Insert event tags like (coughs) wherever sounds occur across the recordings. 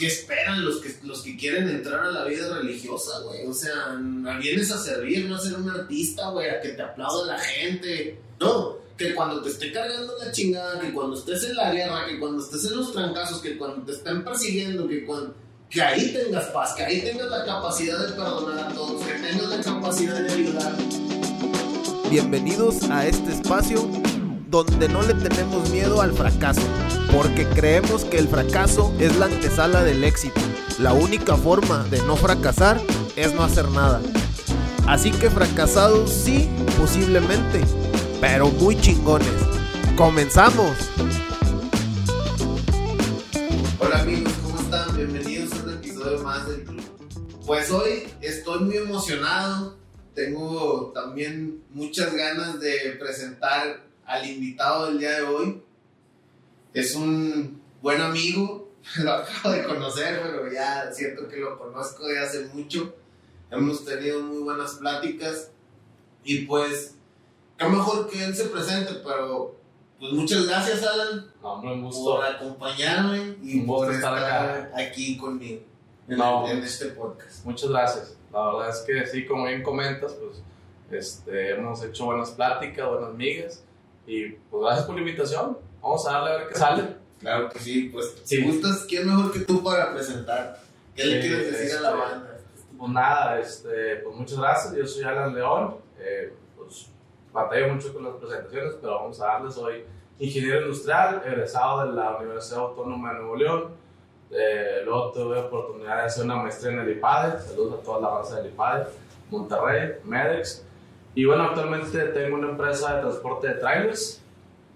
¿qué esperan los que, los que quieren entrar a la vida religiosa, güey? O sea, vienes a servir, no a ser un artista, güey, a que te aplauda la gente. No, que cuando te esté cargando la chingada, que cuando estés en la guerra, que cuando estés en los trancazos, que cuando te estén persiguiendo, que cuando que ahí tengas paz, que ahí tengas la capacidad de perdonar a todos, que tengas la capacidad de ayudar. Bienvenidos a este espacio donde no le tenemos miedo al fracaso, porque creemos que el fracaso es la antesala del éxito. La única forma de no fracasar es no hacer nada. Así que fracasados sí, posiblemente, pero muy chingones. ¡Comenzamos! Hola amigos, ¿cómo están? Bienvenidos a un episodio más del club. Pues hoy estoy muy emocionado. Tengo también muchas ganas de presentar al invitado del día de hoy. Es un buen amigo, (laughs) lo acabo de conocer, pero ya siento que lo conozco de hace mucho. Hemos tenido muy buenas pláticas y pues qué mejor que él se presente, pero pues muchas gracias, Alan, por acompañarme y por estar, aquí conmigo en, este podcast. Muchas gracias. La verdad es que sí, como bien comentas, pues este, hemos hecho buenas pláticas, buenas migas y pues gracias por la invitación. Vamos a darle a ver qué sale. Claro que sí, pues si gustas, ¿quién mejor que tú para presentar? ¿Qué le quieres decir a la este, banda? Pues nada, este, pues muchas gracias. Yo soy Alan León. Eh, batallo mucho con las presentaciones, pero vamos a darles. Soy ingeniero industrial, egresado de la Universidad Autónoma de Nuevo León. Eh, luego tuve la oportunidad de hacer una maestría en el IPADE. Saludos a toda la base del IPADE, Monterrey, MEDEX. Y bueno, actualmente tengo una empresa de transporte de trailers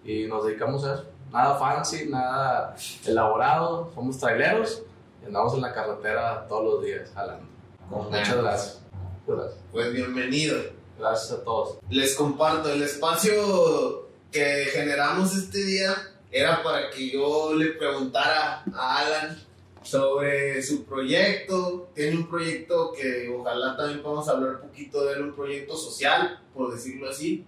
y nos dedicamos a eso. Nada fancy, nada elaborado, somos traileros y andamos en la carretera todos los días jalando. Muchas gracias. Pues bienvenido. Gracias a todos. Les comparto, el espacio que generamos este día era para que yo le preguntara a Alan sobre su proyecto. Tiene un proyecto que ojalá también podamos hablar un poquito de él, un proyecto social, por decirlo así.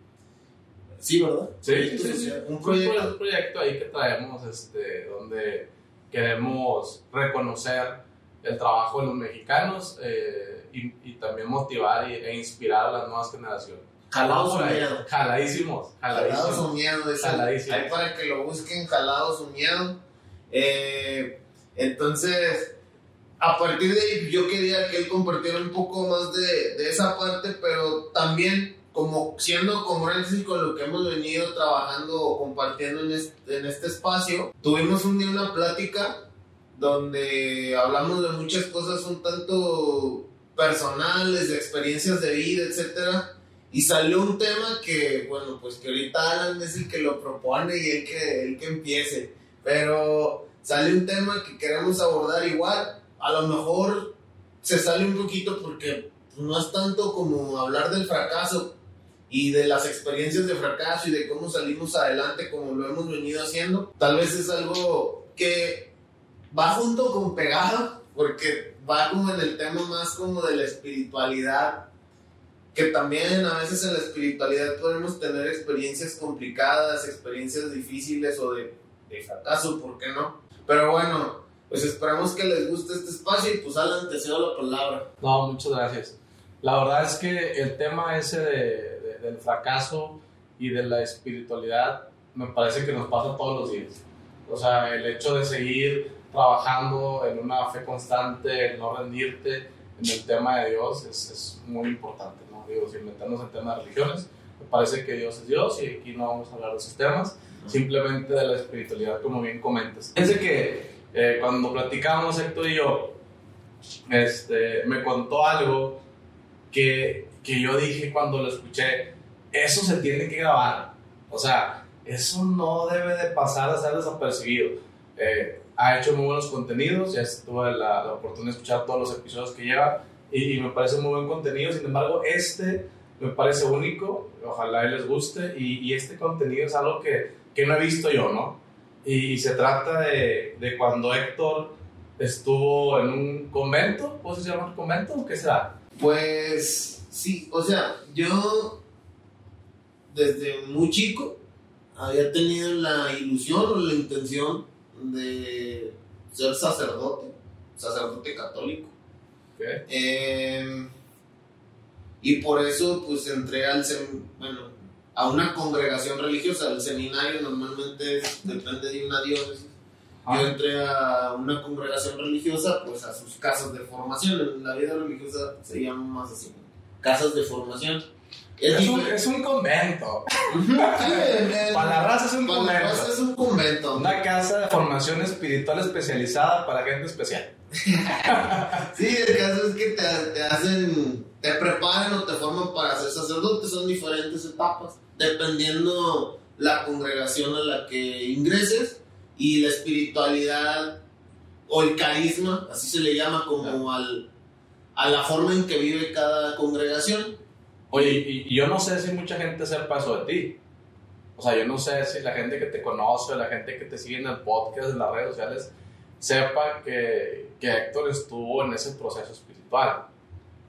Sí, ¿verdad? Sí, sí, Un proyecto. un proyecto ahí que traemos, este, donde queremos reconocer el trabajo de los mexicanos. Eh, y, también motivar e inspirar a las nuevas generaciones. Jalados o miedo. Jaladísimos. Jalados o miedo. Jaladísimos. Ahí para que lo busquen, jalados o miedo. Eh, entonces, a partir de ahí, yo quería que él compartiera un poco más de, de esa parte, pero también como siendo congruentes con lo que hemos venido trabajando o compartiendo en este, en este espacio, tuvimos un día una plática donde hablamos de muchas cosas un tanto personales, de experiencias de vida, etcétera. Y salió un tema que, bueno, pues que ahorita Alan es el que lo propone y el que, el que empiece. Pero sale un tema que queremos abordar igual. A lo mejor se sale un poquito porque no es tanto como hablar del fracaso y de las experiencias de fracaso y de cómo salimos adelante como lo hemos venido haciendo. Tal vez es algo que va junto con pegado porque va como en el tema más como de la espiritualidad, que también a veces en la espiritualidad podemos tener experiencias complicadas, experiencias difíciles o de, fracaso, ¿por qué no? Pero bueno, pues esperamos que les guste este espacio y pues Alan, te cedo la palabra. No, muchas gracias. La verdad es que el tema ese de, del fracaso y de la espiritualidad me parece que nos pasa todos los días. O sea, el hecho de seguir trabajando en una fe constante, en no rendirte en el tema de Dios es, es muy importante, ¿no? Digo, sin meternos en temas de religiones, me parece que Dios es Dios y aquí no vamos a hablar de esos temas, simplemente de la espiritualidad, como bien comentas. Fíjense que eh, cuando platicábamos Héctor y yo, este, me contó algo que, que yo dije cuando lo escuché, eso se tiene que grabar, o sea, eso no debe de pasar a ser desapercibido. Eh, ha hecho muy buenos contenidos, ya tuve la, la, oportunidad de escuchar todos los episodios que lleva y, me parece muy buen contenido, sin embargo este me parece único, ojalá les guste y, y este contenido es algo que, que, no he visto yo, ¿no? Y, se trata de, de, cuando Héctor estuvo en un convento, ¿cómo se llama el convento? ¿Qué será? Pues sí, o sea, yo desde muy chico había tenido la ilusión o la intención de ser sacerdote. sacerdote católico. Em, y por eso, pues entré al bueno, a una congregación religiosa. El seminario normalmente depende de una diócesis. Yo entré a una congregación religiosa, pues a sus casas de formación. En la vida religiosa se llama más así: casas de formación. Es, un, es, un, convento. (laughs) para la raza es un convento. es un convento. Una casa de formación espiritual especializada para gente especial. (laughs) sí, el caso es que te, te, hacen, te preparan o te forman para ser sacerdote. Son diferentes etapas, dependiendo la congregación a la que ingreses y la espiritualidad o el carisma, así se le llama, como al, a la forma en que vive cada congregación. Oye, y, yo no sé si mucha gente sepa eso de ti. O sea, yo no sé si la gente que te conoce, la gente que te sigue en el podcast, en las redes sociales, sepa que, que Héctor estuvo en ese proceso espiritual.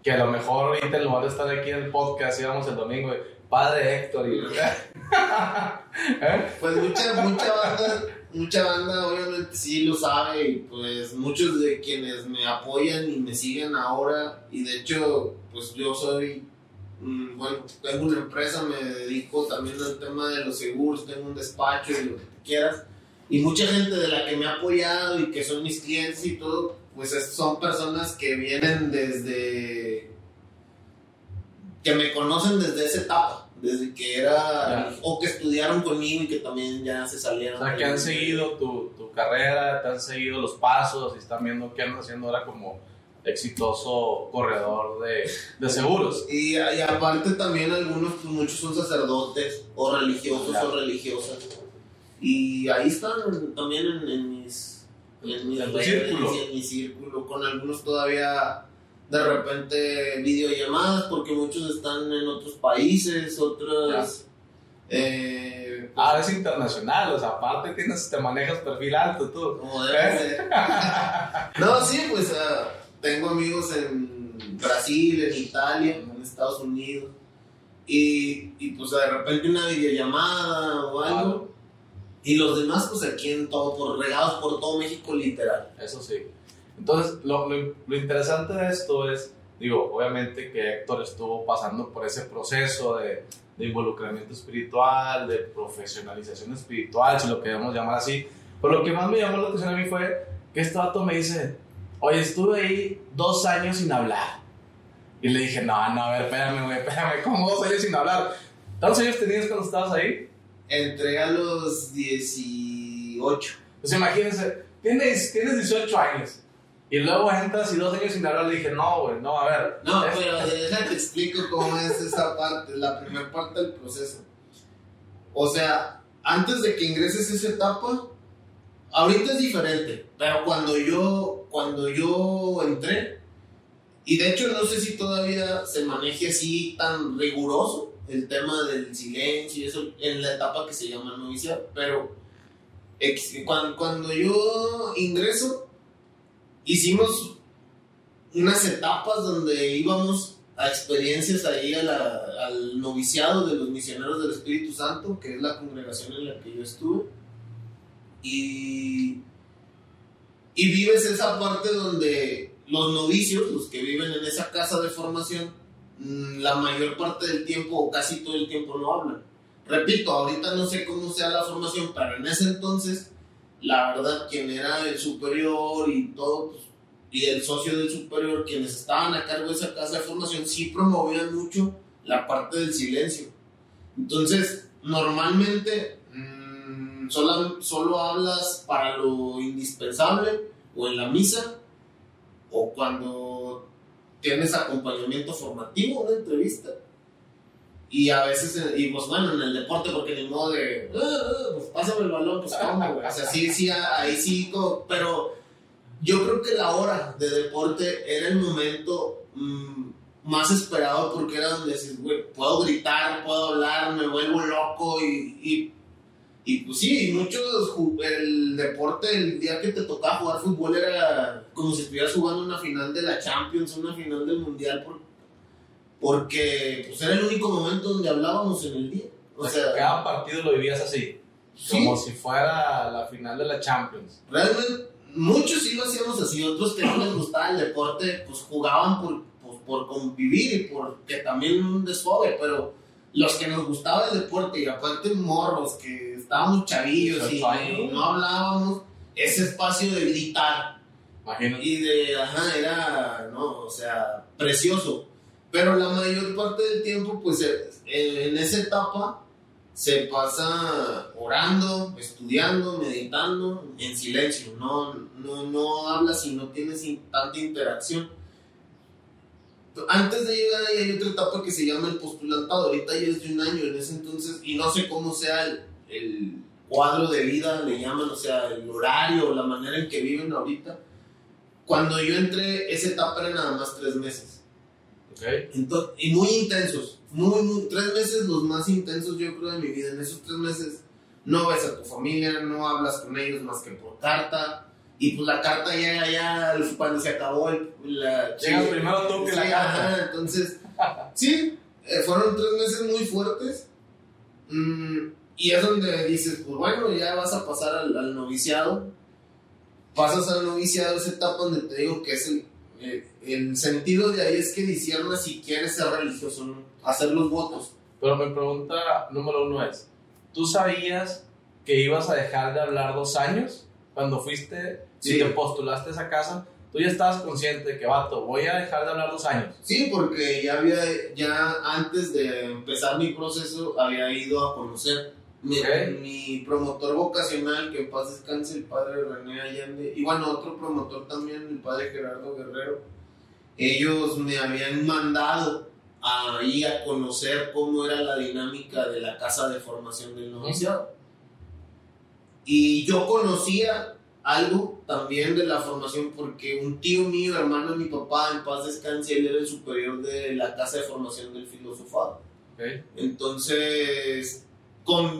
Que a lo mejor ahorita en lugar de estar aquí en el podcast, íbamos el domingo, Padre Héctor. Y... (laughs) ¿Eh? Pues mucha, mucha banda, mucha banda obviamente sí lo sabe y pues muchos de quienes me apoyan y me siguen ahora y de hecho pues yo soy Mm, bueno, tengo una empresa, me dedico también al tema de los seguros, tengo un despacho y lo que quieras. Y mucha gente de la que me ha apoyado y que son mis clientes y todo, pues son personas que vienen desde... que me conocen desde esa etapa, desde que era... o que estudiaron conmigo y que también ya se salieron. O sea, que han seguido tu, tu carrera, te han seguido los pasos y están viendo qué andas haciendo ahora como exitoso corredor de, de seguros. Y, y, aparte también algunos, pues muchos son sacerdotes o religiosos o religiosas. Y ahí están también en, mis, en mis círculo. en mi círculo, con algunos todavía de repente videollamadas porque muchos están en otros países, otros... Eh, ah, es internacional, o sea, aparte tienes, te manejas perfil alto tú. Como debe (laughs) no, sí, pues... Uh, tengo amigos en Brasil, en Italia, en Estados Unidos. Y, y pues de repente una videollamada o algo. Y los demás, pues aquí en todo, por regados por todo México, literal. Eso sí. Entonces, lo, lo, interesante de esto es, digo, obviamente que Héctor estuvo pasando por ese proceso de, de involucramiento espiritual, de profesionalización espiritual, si lo queremos llamar así. Pero lo que más me llamó la atención a mí fue que este vato me dice, Oye, estuve ahí dos años sin hablar. Y le dije, no, no, a ver, espérame, güey, espérame, ¿cómo dos años sin hablar? ¿Cuántos años tenías cuando estabas ahí? Entré a los 18. Pues imagínense, tienes, tienes 18 años. Y luego entras y dos años sin hablar, le dije, no, güey, no, a ver. No, pero déjate explico cómo es esa parte, la primera parte del proceso. O sea, antes de que ingreses a esa etapa, ahorita es diferente, pero cuando yo cuando yo entré, y de hecho no sé si todavía se maneje así tan riguroso el tema del silencio y eso en la etapa que se llama novicia, pero cuando, yo ingreso, hicimos unas etapas donde íbamos a experiencias ahí al noviciado de los misioneros del Espíritu Santo, que es la congregación en la que yo estuve. Y y vives esa parte donde los novicios, los que viven en esa casa de formación, la mayor parte del tiempo o casi todo el tiempo no hablan. Repito, ahorita no sé cómo sea la formación, pero en ese entonces, la verdad, quien era el superior y todo, pues, y el socio del superior, quienes estaban a cargo de esa casa de formación, sí promovían mucho la parte del silencio. Entonces, normalmente solo, solo hablas para lo indispensable o en la misa o cuando tienes acompañamiento formativo, una entrevista. Y a veces, y pues bueno, en el deporte, porque ni modo de, ah, ah, pues pásame el balón, pues cómo, güey. O sea, sí, sí, ahí sí, pero yo creo que la hora de deporte era el momento mm, más esperado porque era donde dices, güey, puedo gritar, puedo hablar, me vuelvo loco y, y y pues sí, muchos, el deporte, el día que te tocaba jugar fútbol era como si estuvieras jugando una final de la Champions, una final del Mundial, porque pues era el único momento donde hablábamos en el día. O sea, cada partido lo vivías así, como si fuera la final de la Champions. Realmente, muchos sí lo hacíamos así, otros que no les gustaba el deporte, pues jugaban por, pues, por convivir y porque también un desfogue, pero los que nos gustaba el deporte y aparte morros que estábamos chavillos y, no hablábamos, ese espacio de gritar y de, ajá, era, no, o sea, precioso. Pero la mayor parte del tiempo, pues eh, en esa etapa se pasa orando, estudiando, meditando, en silencio. No, no, no hablas y no tienes tanta interacción. Antes de llegar ahí hay otra etapa que se llama el postulantado. Ahorita ya es de un año en ese entonces, y no sé cómo sea el, el cuadro de vida, le llaman, o sea, el horario, la manera en que viven ahorita cuando yo entré, esa etapa era nada más tres meses. Okay. Entonces, y muy intensos. Muy, muy, tres meses los más intensos yo creo de mi vida. En esos tres meses no ves a tu familia, no hablas con ellos más que por carta. Y pues la carta ya, ya, cuando se acabó el, la... Llegas primero tú que la carta. entonces, sí, eh, fueron tres meses muy fuertes. Mm, y es donde dices, pues bueno, ya vas a pasar al, al noviciado pasas al noviciado, esa etapa donde te digo que es el, eh, el sentido de ahí es que disciernas si quieres ser religioso o no, hacer los votos. Pero mi pregunta número uno es, ¿tú sabías que ibas a dejar de hablar dos años cuando fuiste y te postulaste a esa casa? Tú ya estabas consciente de que, vato, voy a dejar de hablar dos años. Sí, porque ya había, ya antes de empezar mi proceso, había ido a conocer mi, promotor vocacional, que en paz descanse, el padre René Allende, y bueno, otro promotor también, el padre Gerardo Guerrero, ellos me habían mandado ahí a conocer cómo era la dinámica de la casa de formación del noviciado. Y yo conocía algo también de la formación porque un tío mío, hermano de mi papá, en paz descanse, él era el superior de la casa de formación del filosofado. Entonces,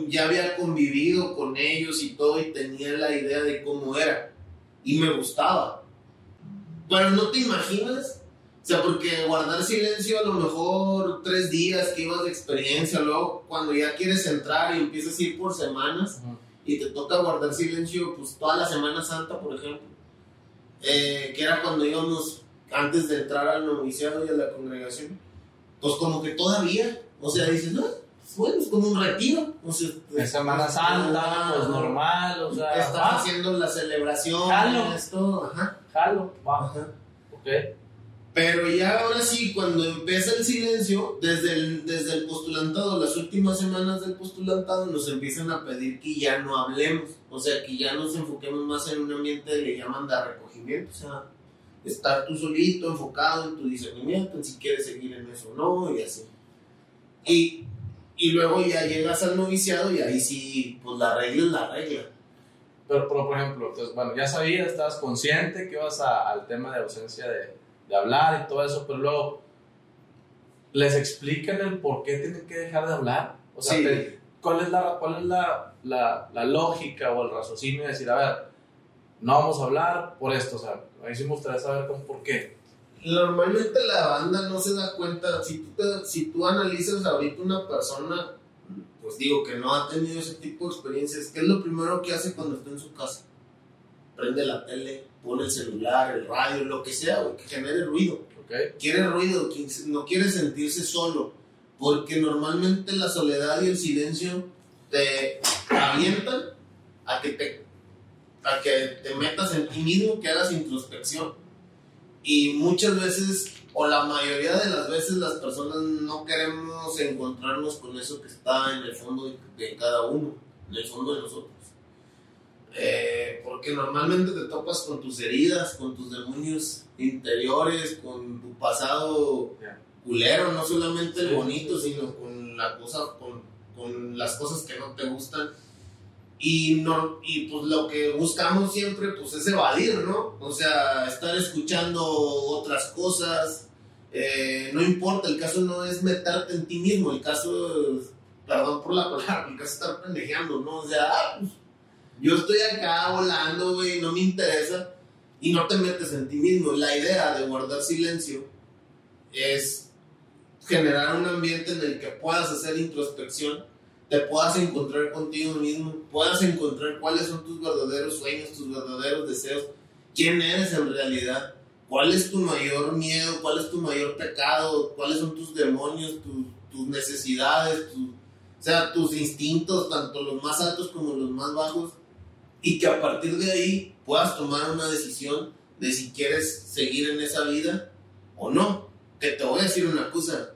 ya había convivido con ellos y todo y tenía la idea de cómo era. Y me gustaba. Pero no te imaginas. O sea, porque guardar silencio a lo mejor tres días que ibas de experiencia, luego cuando ya quieres entrar y empiezas a ir por semanas y te toca guardar silencio, pues toda la Semana Santa, por ejemplo, eh, que era cuando íbamos antes de entrar al noviciado y a la congregación, pues como que todavía, o sea, dices, no, bueno, es como un retiro. O sea, es Semana Santa, pues normal, o sea. Estás haciendo la celebración, Jalo. esto, ajá. Jalo, va. Ajá. Ok. Pero ya ahora sí, cuando empieza el silencio, desde el, desde el postulantado, las últimas semanas del postulantado, nos empiezan a pedir que ya no hablemos. O sea, que ya nos enfoquemos más en un ambiente que le llaman de recogimiento. O sea, estar tú solito, enfocado en tu discernimiento, en si quieres seguir en eso o no, y así. Y y luego ya llegas al noviciado y ahí sí, pues la regla es la regla. Pero, por ejemplo, entonces, bueno, ya sabías, estabas consciente que ibas al tema de ausencia de, de, hablar y todo eso, pero luego, ¿les explican el por qué tienen que dejar de hablar? O sea, ¿cuál es, la, cuál es la, la, la, lógica o el raciocinio de decir, a ver, no vamos a hablar por esto? O sea, ahí sí me gustaría saber con por qué normalmente la banda no se da cuenta, si tú, si tú analizas ahorita una persona, pues digo que no ha tenido ese tipo de experiencias, ¿qué es lo primero que hace cuando está en su casa? Prende la tele, pone el celular, el radio, lo que sea, que genere ruido. Okay. Quiere ruido, no quiere sentirse solo, porque normalmente la soledad y el silencio te avientan a que te, a que te metas en ti mismo, que hagas introspección y muchas veces, o la mayoría de las veces, las personas no queremos encontrarnos con eso que está en el fondo de, cada uno, en el fondo de nosotros. Eh, porque normalmente te topas con tus heridas, con tus demonios interiores, con tu pasado culero, no solamente el bonito, sino con la cosa, con, con las cosas que no te gustan y, no, y pues lo que buscamos siempre pues es evadir, ¿no? O sea, estar escuchando otras cosas, eh, no importa, el caso no es meterte en ti mismo, el caso, perdón por la palabra, el caso es estar pendejeando, ¿no? O sea, ah, pues, yo estoy acá volando, güey, no me interesa, y no te metes en ti mismo. La idea de guardar silencio es generar un ambiente en el que puedas hacer introspección te puedas encontrar contigo mismo, puedas encontrar cuáles son tus verdaderos sueños, tus verdaderos deseos, quién eres en realidad, cuál es tu mayor miedo, cuál es tu mayor pecado, cuáles son tus demonios, tus necesidades, o sea, tus instintos, tanto los más altos como los más bajos, y que a partir de ahí puedas tomar una decisión de si quieres seguir en esa vida o no. Que te voy a decir una cosa,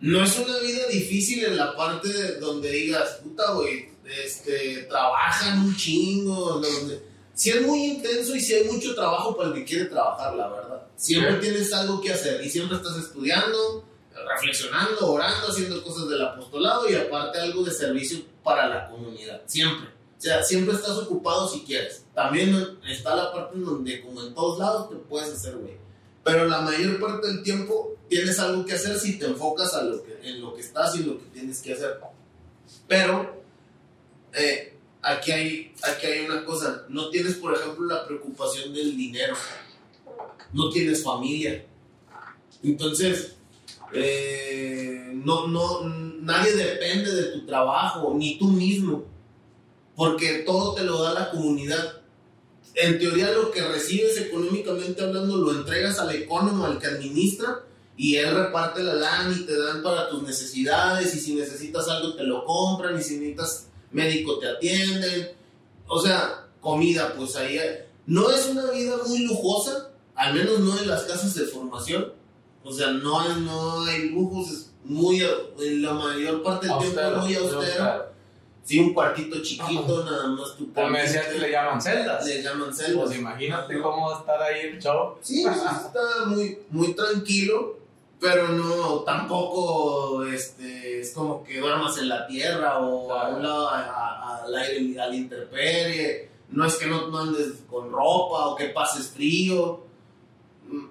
no es una vida difícil en la parte donde digas, puta, güey, este, trabajan un chingo, donde... Si es muy intenso y si hay mucho trabajo para el que quiere trabajar, la verdad. Siempre tienes algo que hacer y siempre estás estudiando, reflexionando, orando, haciendo cosas del apostolado y aparte algo de servicio para la comunidad. Siempre. O sea, siempre estás ocupado si quieres. También está la parte en donde, como en todos lados, te puedes hacer, güey. Pero la mayor parte del tiempo tienes algo que hacer si te enfocas a lo que, en lo que estás y lo que tienes que hacer. Pero eh, aquí, hay, aquí hay una cosa. No tienes, por ejemplo, la preocupación del dinero. No tienes familia. Entonces, eh, no, no, nadie depende de tu trabajo, ni tú mismo. Porque todo te lo da la comunidad en teoría lo que recibes económicamente hablando lo entregas al economo, al que administra, y él reparte la lana y te dan para tus necesidades, y si necesitas algo te lo compran, y si necesitas médico te atienden, o sea, comida, pues ahí no es una vida muy lujosa, al menos no en las casas de formación, o sea, no hay, no hay lujos, es muy, en la mayor parte del tiempo muy austero Sí, un cuartito chiquito, nada más tu me decías que le llaman celdas. Le llaman celdas. Pues imagínate cómo estar ahí el show. Sí, pues, está muy, muy tranquilo, pero no, tampoco este, es como que duermas en la tierra o a un lado al aire, al interperie. No es que no andes con ropa o que pases frío. Mm,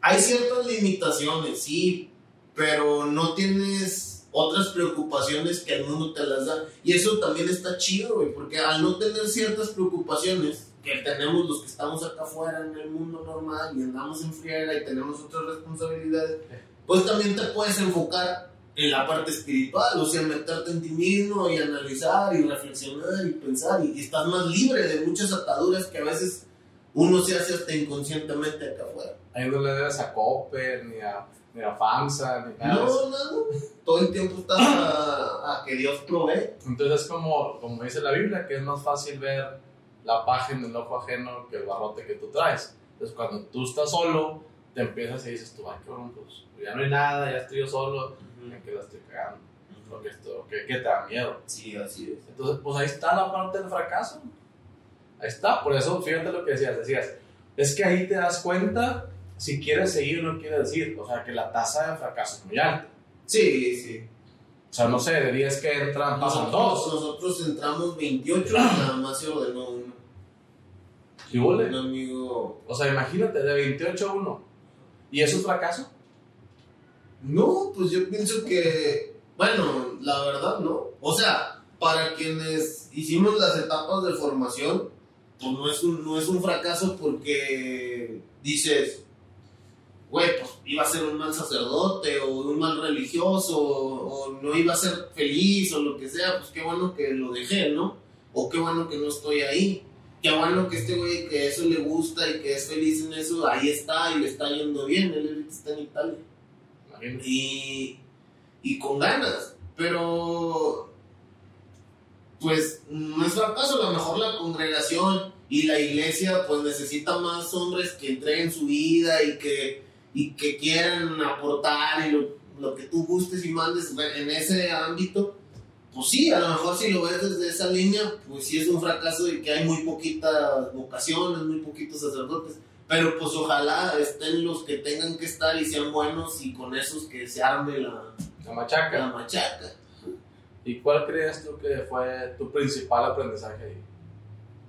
hay ciertas limitaciones, sí, pero no tienes otras preocupaciones que el mundo te las da. Y eso también está chido, güey, porque al no tener ciertas preocupaciones que tenemos los que estamos acá afuera en el mundo normal y andamos en friega y tenemos otras responsabilidades, pues también te puedes enfocar en la parte espiritual, o sea, meterte en ti mismo y analizar y reflexionar y pensar y, estás más libre de muchas ataduras que a veces uno se hace hasta inconscientemente acá afuera. Ahí no le debes a Copper ni a ni a FAMSA, ni nada. No, nada. Todo el tiempo está a, que Dios provee. Entonces es como, como dice la Biblia, que es más fácil ver la página en el ojo ajeno que el barrote que tú traes. Entonces cuando tú estás solo, te empiezas y dices tú, ay, cabrón, pues ya no hay nada, ya estoy yo solo, ¿en qué la estoy cagando? Lo que, esto, ¿qué, ¿Qué te da miedo? Sí, así es. Entonces, pues ahí está la parte del fracaso. Ahí está, por eso fíjate lo que decías, decías, es que ahí te das cuenta si quieres seguir no quiere decir, o sea, que la tasa de fracaso es muy alta. Sí, sí. O sea, no sé, de 10 que entran, pasan dos. Nosotros entramos 28 nada más se ordenó uno. ¿Qué? Un amigo. O sea, imagínate, de 28 a 1. ¿Y es un fracaso? No, pues yo pienso que, bueno, la verdad no. O sea, para quienes hicimos las etapas de formación, pues no es un, no es un fracaso porque dices, güey, pues iba a ser un mal sacerdote o un mal religioso o, no iba a ser feliz o lo que sea, pues qué bueno que lo dejé, ¿no? O qué bueno que no estoy ahí. Qué bueno que este güey que eso le gusta y que es feliz en eso, ahí está y le está yendo bien, él está en Italia. Y, y con ganas, pero pues no es fracaso, a lo mejor la congregación y la iglesia pues necesita más hombres que entreguen su vida y que y que quieran aportar y lo, que tú gustes y mandes en ese ámbito, pues sí, a lo mejor si lo ves desde esa línea, pues sí es un fracaso y que hay muy poquitas vocaciones, muy poquitos sacerdotes. Pero pues ojalá estén los que tengan que estar y sean buenos y con esos que se arme la, la machaca. La machaca. ¿Y cuál crees tú que fue tu principal aprendizaje ahí?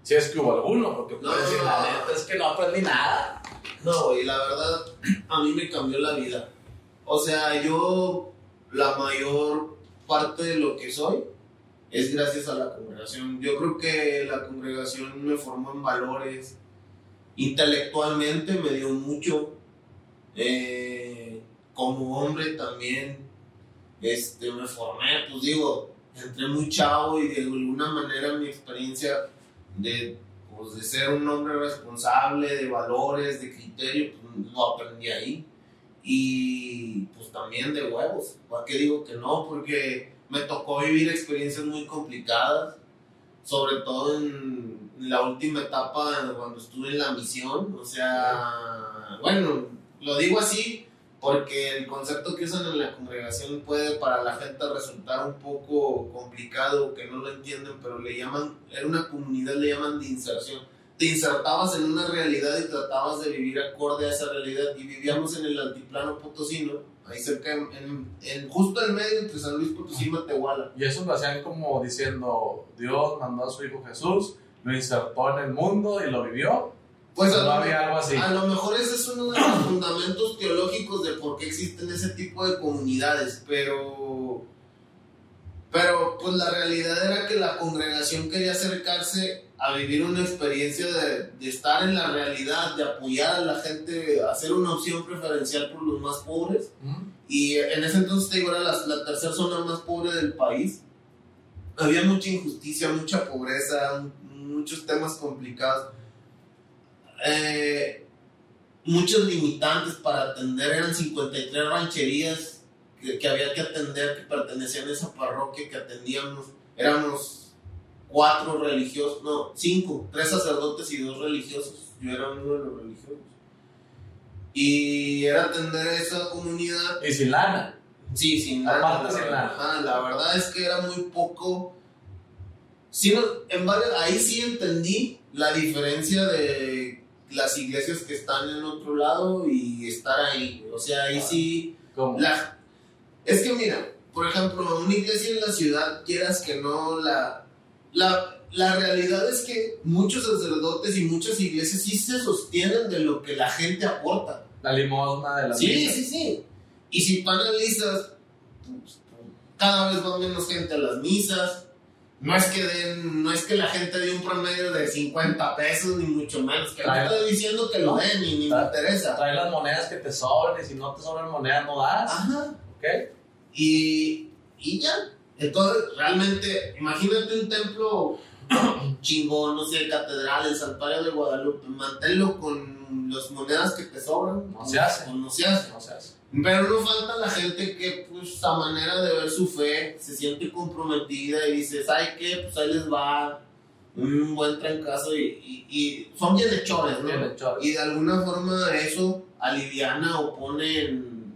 Si es que hubo alguno, porque puedes decir, la neta es que no aprendí nada. No, güey, la verdad, a mí me cambió la vida. O sea, yo, la mayor parte de lo que soy es gracias a la congregación. Yo creo que la congregación me formó en valores. Intelectualmente me dio mucho. Eh, como hombre también este, me formé, pues digo, entré muy chavo y de alguna manera mi experiencia de pues, de ser un hombre responsable, de valores, de criterio, pues, lo aprendí ahí. Y pues también de huevos. ¿Por qué digo que no? Porque me tocó vivir experiencias muy complicadas, sobre todo en la última etapa cuando estuve en la misión. O sea, bueno, lo digo así porque el concepto que usan en la congregación puede para la gente resultar un poco complicado, que no lo entienden, pero le llaman, era una comunidad, le llaman de inserción. Te insertabas en una realidad y tratabas de vivir acorde a esa realidad y vivíamos en el altiplano potosino, ahí cerca, en, en, justo en medio entre San Luis Potosí y Matehuala. Y eso lo hacían como diciendo, Dios mandó a su Hijo Jesús, lo insertó en el mundo y lo vivió, pues a, lo, mejor ese es uno de los fundamentos teológicos de por qué existen ese tipo de comunidades, pero pero pues la realidad era que la congregación quería acercarse a vivir una experiencia de, estar en la realidad, de apoyar a la gente, hacer una opción preferencial por los más pobres. Y en ese entonces te digo, era la, la tercera zona más pobre del país. Había mucha injusticia, mucha pobreza, muchos temas complicados eh, muchos limitantes para atender, eran 53 rancherías que, había que atender, que pertenecían a esa parroquia que atendíamos, éramos cuatro religiosos, no, cinco, tres sacerdotes y dos religiosos, yo era uno de los religiosos. Y era atender esa comunidad. ¿Y sin lana? Sí, sin lana. la verdad es que era muy poco. Sí, en varios, ahí sí entendí la diferencia de las iglesias que están en otro lado y estar ahí. O sea, ahí sí. La, es que mira, por ejemplo, una iglesia en la ciudad, quieras que no, la, la, la realidad es que muchos sacerdotes y muchas iglesias sí se sostienen de lo que la gente aporta. La limosna de la Sí, sí, sí. Y si analizas, pues, cada vez va menos gente a las misas no es que den, no es que la gente dé un promedio de 50 pesos, ni mucho menos. Que no estoy diciendo que lo den, ni, ni me interesa. Trae las monedas que te sobren, y si no te sobran monedas, no das. Ajá. ¿Ok? Y, y ya. Entonces, realmente, imagínate un templo (coughs) chingón, no sé, catedral, el santuario de Guadalupe, manténlo con las monedas que te sobran. No se hace. No se hace. No se hace. Pero no falta la gente que, pues, a manera de ver su fe, se siente comprometida y dice, ¿sabes qué? Pues ahí les va un buen trancazo y, y, son bien hechores, ¿no? Y de alguna forma eso aliviana o pone en,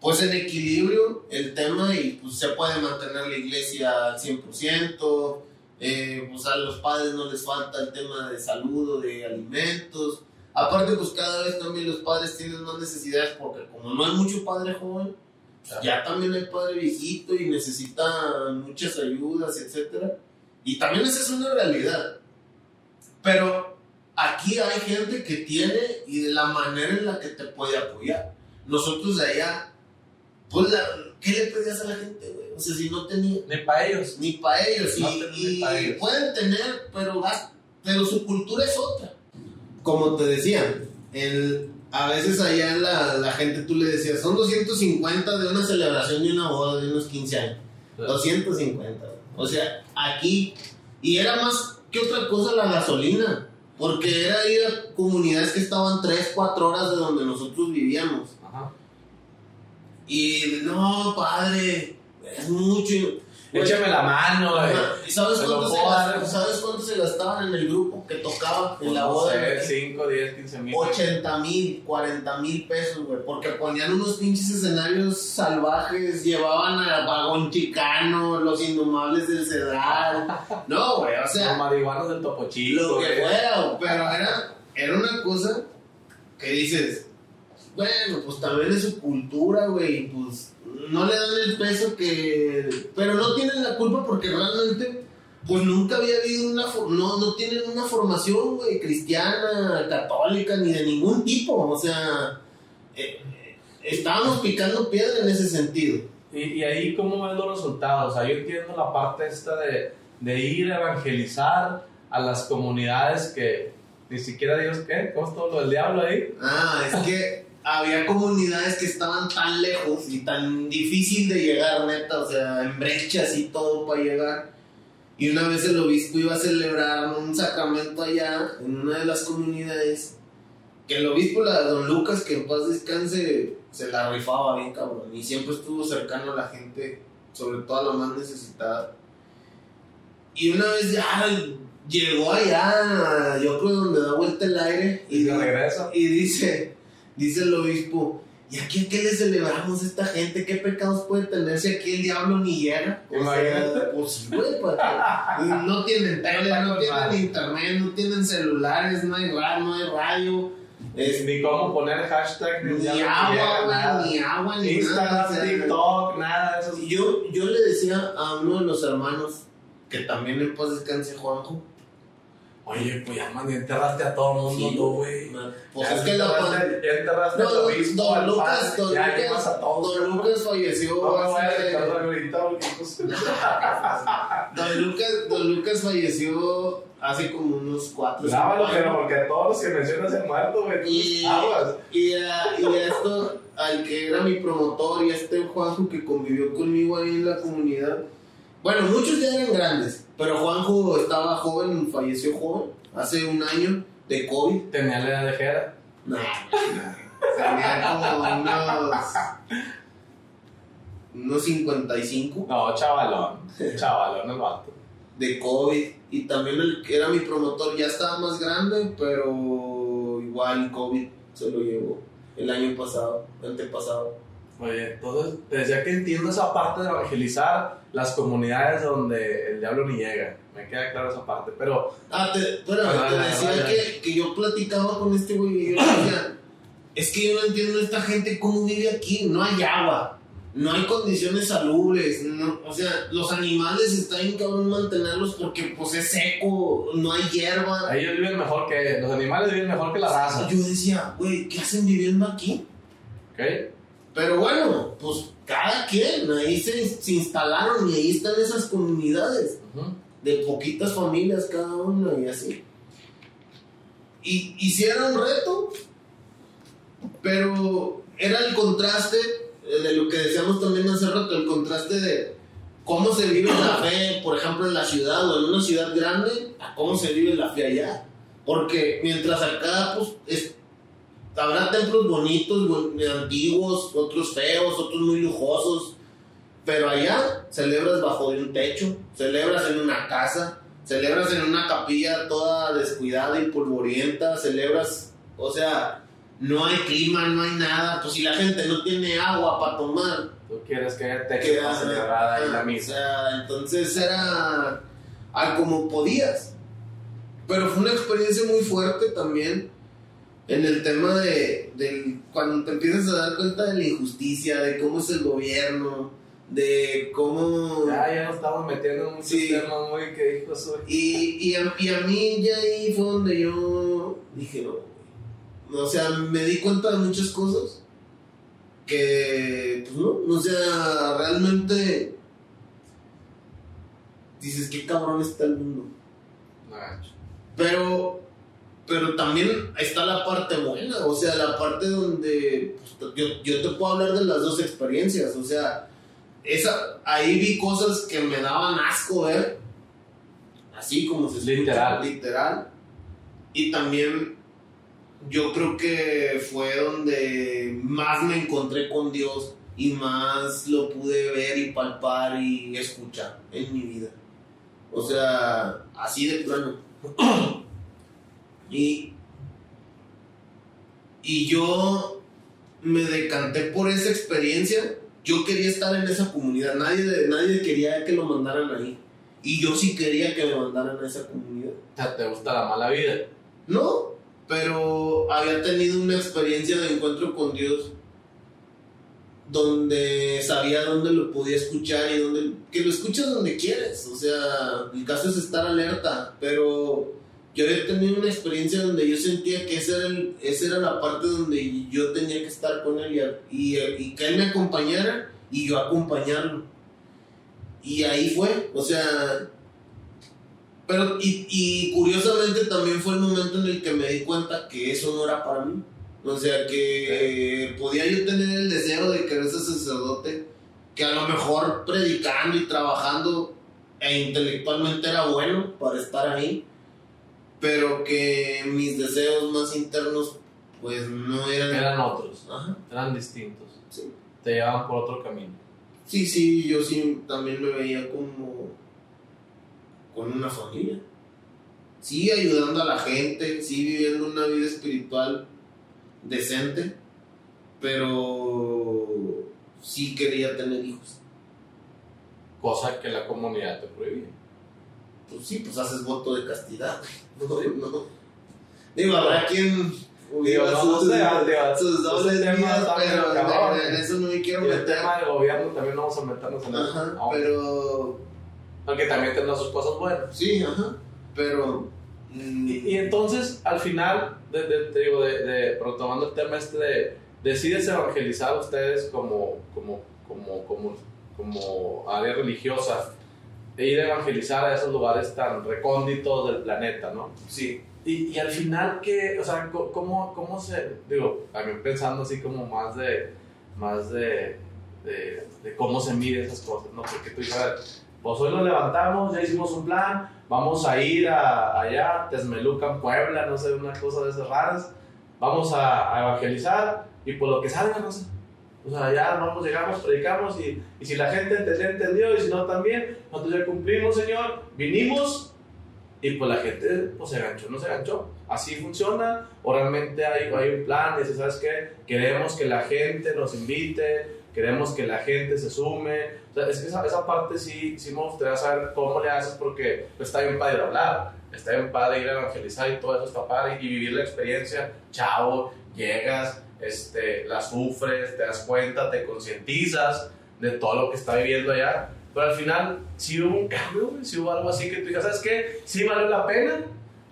pues, en equilibrio el tema y pues se puede mantener la iglesia al 100%. Eh, pues a los padres no les falta el tema de salud o de alimentos Aparte, pues cada vez también los padres tienen más necesidades porque como no hay mucho padre joven, ya también hay padre viejito y necesita muchas ayudas, etc. Y también esa es una realidad. Pero aquí hay gente que tiene y de la manera en la que te puede apoyar. Nosotros de allá, pues, ¿qué le pedías a la gente, güey? O sea, si no tenía... Ni para ellos. Ni para ellos. y, pueden tener, pero, pero su cultura es otra como te decía, el, a veces allá la, la, gente tú le decías, son 250 de una celebración de una boda de unos 15 años. 250. O sea, aquí, y era más que otra cosa la gasolina, porque era ir a comunidades que estaban 3, 4 horas de donde nosotros vivíamos. Y no, padre, es mucho. Échame la mano, ¿Y sabes cuánto, se ¿sabes cuánto se gastaban en el grupo que tocaba en la boda? 5, 10, 15 mil. 80 mil, 40 mil pesos, güey. Porque ponían unos pinches escenarios salvajes, llevaban al vagón chicano, los indomables del Cedral. (laughs) No, güey, o sea. Los marihuanos del Topo Chico, Lo que fuera, pero era, era una cosa que dices, bueno, pues también es su cultura, güey, pues no le dan el peso que... Pero no tienen la culpa porque realmente, pues nunca había habido una... No, no tienen una formación, güey, cristiana, católica, ni de ningún tipo. O sea, eh, estábamos picando piedra en ese sentido. Y, y, ahí, ¿cómo ven los resultados? O sea, yo entiendo la parte esta de, de ir a evangelizar a las comunidades que ni siquiera Dios, ¿qué? ¿Cómo es todo lo del diablo ahí? Ah, es que había comunidades que estaban tan lejos y tan difícil de llegar, neta, o sea, en brechas y todo para llegar, Y una vez el obispo iba a celebrar un sacramento allá, en una de las comunidades, que el obispo, la don Lucas, que en paz descanse, se la rifaba bien cabrón. Y siempre estuvo cercano a la gente, sobre todo a la más necesitada. Y una vez ya llegó allá, yo creo donde da vuelta el aire. Y. Y dice, dice el obispo, ¿y aquí a qué le celebramos a esta gente? ¿Qué pecados puede tener si aquí el diablo ni llega? O sea, pues sí, güey, porque no tienen tele, no tienen internet, no tienen celulares, no hay radio, no hay radio. Es, ni cómo poner hashtag, ni, ni agua, ni agua, ni Instagram, nada. TikTok, nada de eso. Yo, yo le decía a uno de los hermanos, que también en paz descanse Juanjo, Oye, pues ya, man, enterraste a todo el mundo, güey. Pues es que la enterraste, ya enterraste a tu obispo, don Lucas, don ya Lucas, a don Lucas falleció No voy a ahorita, pues, (laughs) Don Lucas, don Lucas falleció hace como unos cuatro Grábalo, pero porque todos los que mencionas se muerto, güey. Y, Aguas. y, a, y a esto, al que era mi promotor y a este Juanjo que convivió conmigo ahí en la comunidad. Bueno, muchos ya eran grandes, pero Juanjo estaba joven, falleció joven, hace un año de COVID. Tenía la edad de Jera. No, tenía como unos, unos 55 No, chavalón. Chavalón el vato. de COVID. Y también el que era mi promotor ya estaba más grande, pero igual COVID se lo llevó el año pasado, antepasado. Oye, entonces, te decía que entiendo esa parte de evangelizar las comunidades donde el diablo ni llega. Me queda claro esa parte, pero Ah, te, espérame, Ah, te ah, decía ah, que, que yo platicaba con este güey y yo decía, es que yo no entiendo esta gente cómo vive aquí, no hay agua, no hay condiciones salubres, no- o sea, los animales está bien cabrón mantenerlos porque pues es seco, no hay hierba. ellos viven mejor que. Los animales viven mejor que la raza. Yo decía, güey, ¿qué hacen viviendo aquí? ¿Ok? Pero bueno, pues cada quien, ahí se, se instalaron y ahí están esas comunidades. Ujú. de poquitas familias cada una y así. Y, era un reto, pero era el contraste de lo que decíamos también hace rato, el contraste de cómo se vive la fe, por ejemplo, en la ciudad o en una ciudad grande, a cómo se vive la fe allá. Porque mientras acá, pues, es- habrá templos bonitos, antiguos, otros feos, otros muy lujosos, pero allá celebras bajo de un techo, celebras en una casa, celebras en una capilla toda descuidada y polvorienta, celebras, o sea, no hay clima, no hay nada, pues si la gente no tiene agua para tomar, Tú quieres que te que quede celebrada ahí la o misa. sea, entonces era a como podías. Pero fue una experiencia muy fuerte también en el tema de, del- cuando te empiezas a dar cuenta de la injusticia, de cómo es el gobierno, de cómo... Ya, ya nos estamos metiendo en un Sí. tema muy que dijo soy. Y, y, a, y a mí ya ahí fue donde yo dije, no, o sea, me di cuenta de muchas cosas que, pues no, o sea, realmente dices, qué cabrón está el mundo. Pero, pero también está la parte buena, o sea, la parte donde pues, yo, yo te puedo hablar de las dos experiencias, o sea, esa, ahí vi cosas que me daban asco ver, así como se escucha, Literal. literal. Y también yo creo que fue donde más me encontré con Dios y más lo pude ver y palpar y escuchar en mi vida. O sea, así de plano. (clears throat) y, y yo me decanté por esa experiencia. Yo quería estar en esa comunidad. Nadie, nadie quería que lo mandaran ahí. Y yo sí quería que me mandaran a esa comunidad. O sea, te gusta la mala vida. No, pero había tenido una experiencia de encuentro con Dios donde sabía dónde lo podía escuchar y dónde que lo escuchas donde quieres, o sea, el caso es estar alerta, pero yo había tenido una experiencia donde yo sentía que esa era, esa era la parte donde yo tenía que estar con él y, y, que él me acompañara y yo acompañarlo. Y ahí fue, o sea, pero, y curiosamente también fue el momento en el que me di cuenta que eso no era para mí. O sea, que podía yo tener el deseo de querer ser sacerdote, que a lo mejor predicando y trabajando e intelectualmente era bueno para estar ahí, pero que mis deseos más internos pues no eran... Eran otros, eran distintos. Sí. Te llevaban por otro camino. Sí, sí, yo sí también me veía como con una familia. Sí, ayudando a la gente, sí, viviendo una vida espiritual decente, pero sí quería tener hijos. Cosa que la comunidad te prohibía. Pues sí, pues haces voto de castidad. (laughs) No, no. Digo, habrá quien Digo, no, sus, no sé, sus dobles temas, pero en, eso no me quiero meter. El tema del gobierno también no vamos a meternos en ajá, eso. pero... Aunque también tendrá sus cosas buenas. Sí, ajá, pero... Y, entonces, al final, de, de, te digo, de, de, retomando el tema este de, decides evangelizar a ustedes como, como, como, como, como área religiosa, de ir a evangelizar a esos lugares tan recónditos del planeta, ¿no? Sí. Y, y, al final, ¿qué, o sea, cómo, cómo se, digo, también pensando así como más de, más de, de, de cómo se mide esas cosas, ¿no? Porque tú dices, pues hoy nos levantamos, ya hicimos un plan, vamos a ir a, allá, Tesmelucan, Puebla, no sé, una cosa de esas raras, vamos a, a evangelizar y por lo que salga, no sé. O sea, ya vamos, llegamos, predicamos y, y si la gente entendió, entendió y si no también, nosotros ya cumplimos, Señor, vinimos y pues la gente pues, se ganchó, no se ganchó. Así funciona. O realmente hay, hay un plan. Y ¿sabes qué? Queremos que la gente nos invite. Queremos que la gente se sume. Esa, esa parte sí, sí me gustaría saber cómo le haces porque pues, está bien padre hablar. Está bien padre ir a evangelizar y todo eso está. Y vivir la experiencia. Chao, llegas, este, la sufres, te das cuenta, te concientizas de todo lo que está viviendo allá pero al final, si hubo un cambio, si hubo algo así que tú digas, ¿sabes qué? Sí valió la pena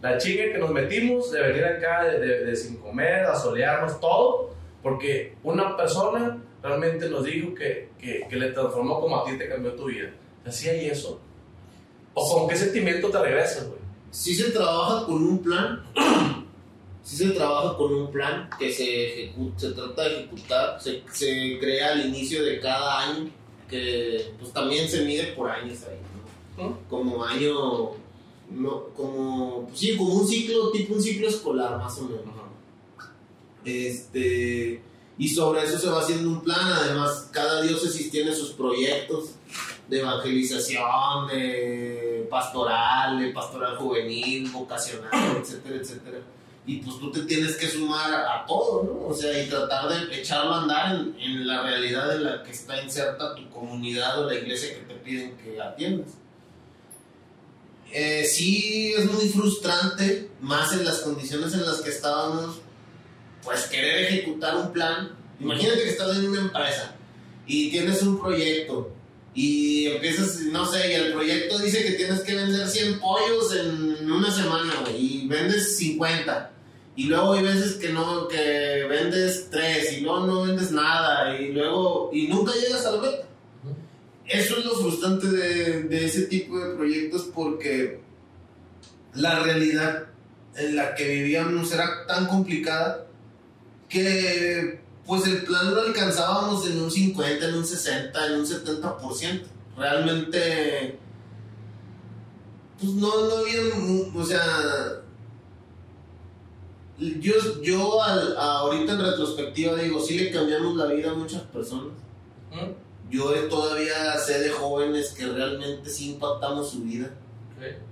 la chinga que nos metimos de venir acá de, de, sin comer, a solearnos, todo, porque una persona realmente nos dijo que, que, que, le transformó como a ti te cambió tu vida. Así hay eso. ¿O con qué sentimiento te regresas? Si se trabaja con un plan, (clears throat) si se trabaja con un plan que se, ejecuta, se trata de ejecutar, se, se crea al inicio de cada año que pues también se mide por años ahí, ¿no? Como año, no, como, pues, sí, como un ciclo, tipo un ciclo escolar más o menos. Este, y sobre eso se va haciendo un plan, además cada diócesis tiene sus proyectos de evangelización, de pastoral, de pastoral juvenil, vocacional, etcétera, etcétera y pues tú te tienes que sumar a, todo, ¿no? O sea, y tratar de echarlo a andar en, la realidad en la que está inserta tu comunidad o la iglesia que te piden que atiendas. Eh, sí es muy frustrante, más en las condiciones en las que estábamos, pues querer ejecutar un plan. Imagínate que estás en una empresa y tienes un proyecto y empiezas, no sé, y el proyecto dice que tienes que vender 100 pollos en una semana, y vendes 50 y luego hay veces que no, que vendes tres y luego no vendes nada y luego, y nunca llegas a la meta. Eso es lo frustrante de, de ese tipo de proyectos porque la realidad en la que vivíamos era tan complicada que pues el plan lo alcanzábamos en un 50, en un 60, en un 70%. Realmente, pues no, no había, o sea, yo, yo ahorita en retrospectiva digo, sí le cambiamos la vida a muchas personas. Yo todavía sé de jóvenes que realmente sí impactamos su vida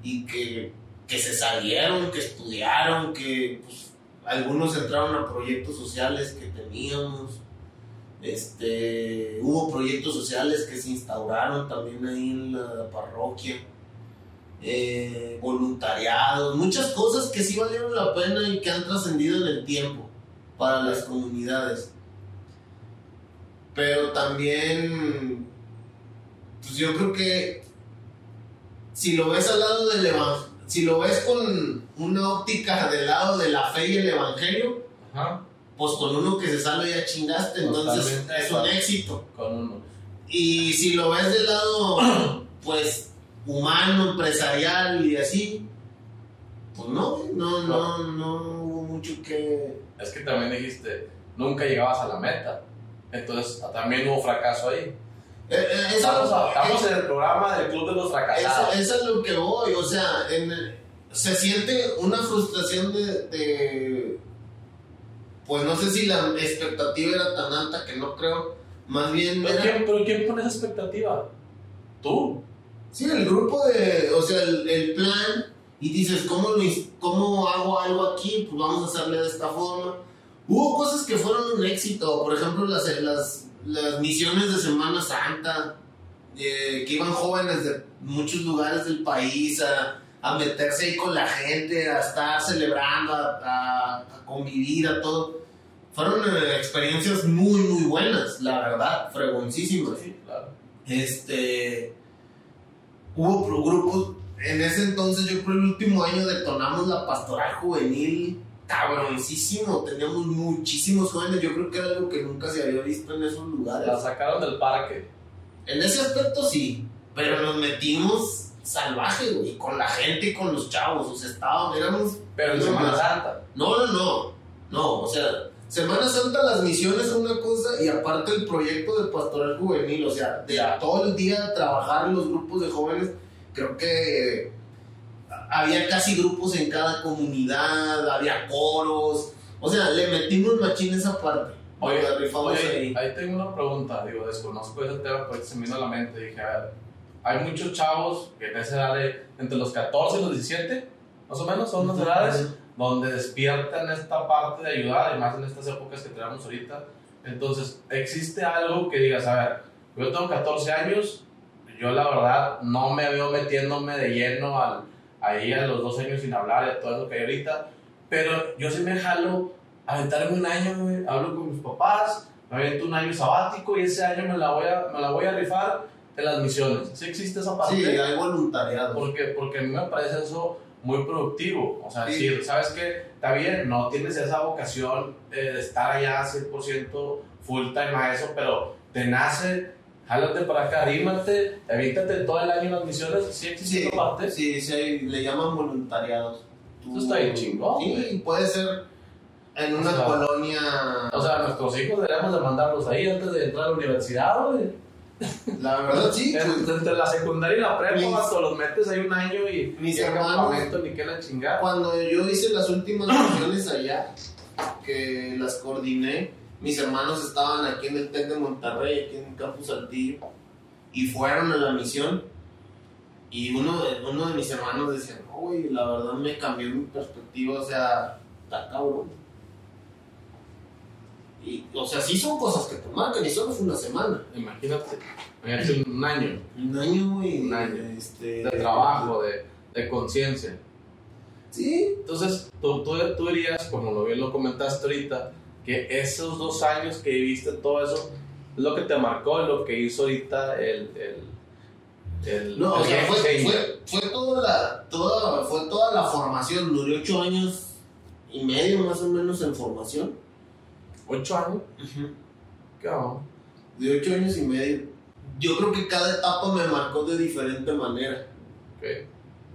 y que, que, se salieron, que estudiaron, que pues, algunos entraron a proyectos sociales que teníamos. Este, hubo proyectos sociales que se instauraron también ahí en la parroquia eh, voluntariados, muchas cosas que sí valieron la pena y que han trascendido en el tiempo para las comunidades. Pero también, pues yo creo que si lo ves al lado del evangelio, si lo ves con una óptica del lado de la fe y el evangelio, pues con uno que se salve ya chingaste, entonces es un éxito. Y si lo ves del lado, pues humano, empresarial y así, pues no, no, no, no hubo mucho que... Es que también dijiste, nunca llegabas a la meta, entonces también hubo fracaso ahí. Eh, eh, estamos, en el programa del Club de los Fracasados. Eso, es lo que voy, o sea, se siente una frustración de, Pues no sé si la expectativa era tan alta que no creo. Más bien. ¿Pero, quién, ¿pero quién pone esa expectativa? ¿Tú? Sí, el grupo de. O sea, el, plan. Y dices, ¿cómo, lo, ¿cómo hago algo aquí? Pues vamos a hacerle de esta forma. Hubo cosas que fueron un éxito. Por ejemplo, las, las las misiones de Semana Santa, eh, que iban jóvenes de muchos lugares del país a, meterse ahí con la gente, a estar celebrando, a, convivir, a todo. Fueron eh, experiencias muy, muy buenas, la verdad, fregoncísimas. Sí, claro. Este. Hubo grupos. En ese entonces, yo creo el último año detonamos la pastoral juvenil cabroncísimo. Teníamos muchísimos jóvenes. Yo creo que era algo que nunca se había visto en esos lugares. La sacaron del parque. En ese aspecto sí, pero nos metimos salvaje, güey, con la gente y con los chavos. O sea, estábamos, éramos. Pero en Semana Santa. No, no, no. No, o sea, Semana Santa, las misiones son una cosa y aparte el proyecto de pastoral juvenil, o sea, de todo el día trabajar en los grupos de jóvenes, creo que había casi grupos en cada comunidad, había coros. O sea, le metimos machín esa parte. Oye, ahí. ahí. tengo una pregunta, digo, desconozco ese tema, porque se me vino a la mente. Dije, a ver, hay muchos chavos que en esa edad de entre los 14 y los 17, más o menos, son las edades donde despiertan esta parte de ayudar, y más en estas épocas que tenemos ahorita. Entonces, ¿existe algo que digas, a ver, yo tengo 14 años, yo la verdad no me veo metiéndome de lleno al ahí a los dos años sin hablar de todo eso que hay ahorita. Pero yo sí me jalo a aventarme un año, hablo con mis papás, me avento un año sabático y ese año me la voy a, me la voy a rifar en las misiones. ¿Sí existe esa parte? Sí, hay voluntariado. Porque, porque a mí me parece eso muy productivo. O sea, decir, ¿sabes qué? Está bien, no tienes esa vocación eh, de estar allá 100% full time a eso, pero te nace jálate para acá, dímate, evítate todo el año las misiones, ¿sí existe sí, parte? Sí, sí, le llaman voluntariados. Eso está bien chingón. Sí, puede ser en una colonia... O sea, nuestros hijos deberíamos de mandarlos ahí antes de entrar a la universidad, güey. La verdad, sí. Entre, la secundaria y la prepa, los metes ahí un año y mis hermanos, ni que la chingada. Cuando yo hice las últimas misiones allá, que las coordiné, mis hermanos estaban aquí en el TEC de Monterrey, aquí en Campus Saltillo, y fueron a la misión. Y uno de, uno de mis hermanos decía, no, güey, la verdad me cambió mi perspectiva, o sea, está cabrón. Y, o sea, sí son cosas que te marcan y solo fue una semana. Imagínate, imagínate un año. Un año, güey. Un año. Este, de trabajo, de, de conciencia. Sí. Entonces, tú, tú, tú dirías, como lo bien lo comentaste ahorita, que esos dos años que viviste todo eso es lo que te marcó, lo que hizo ahorita el... el, no, o sea, fue, fue, toda la, toda, fue toda la formación, duró ocho años y medio más o menos en formación. ¿Ocho años? ¿Qué De ocho años y medio. Yo creo que cada etapa me marcó de diferente manera.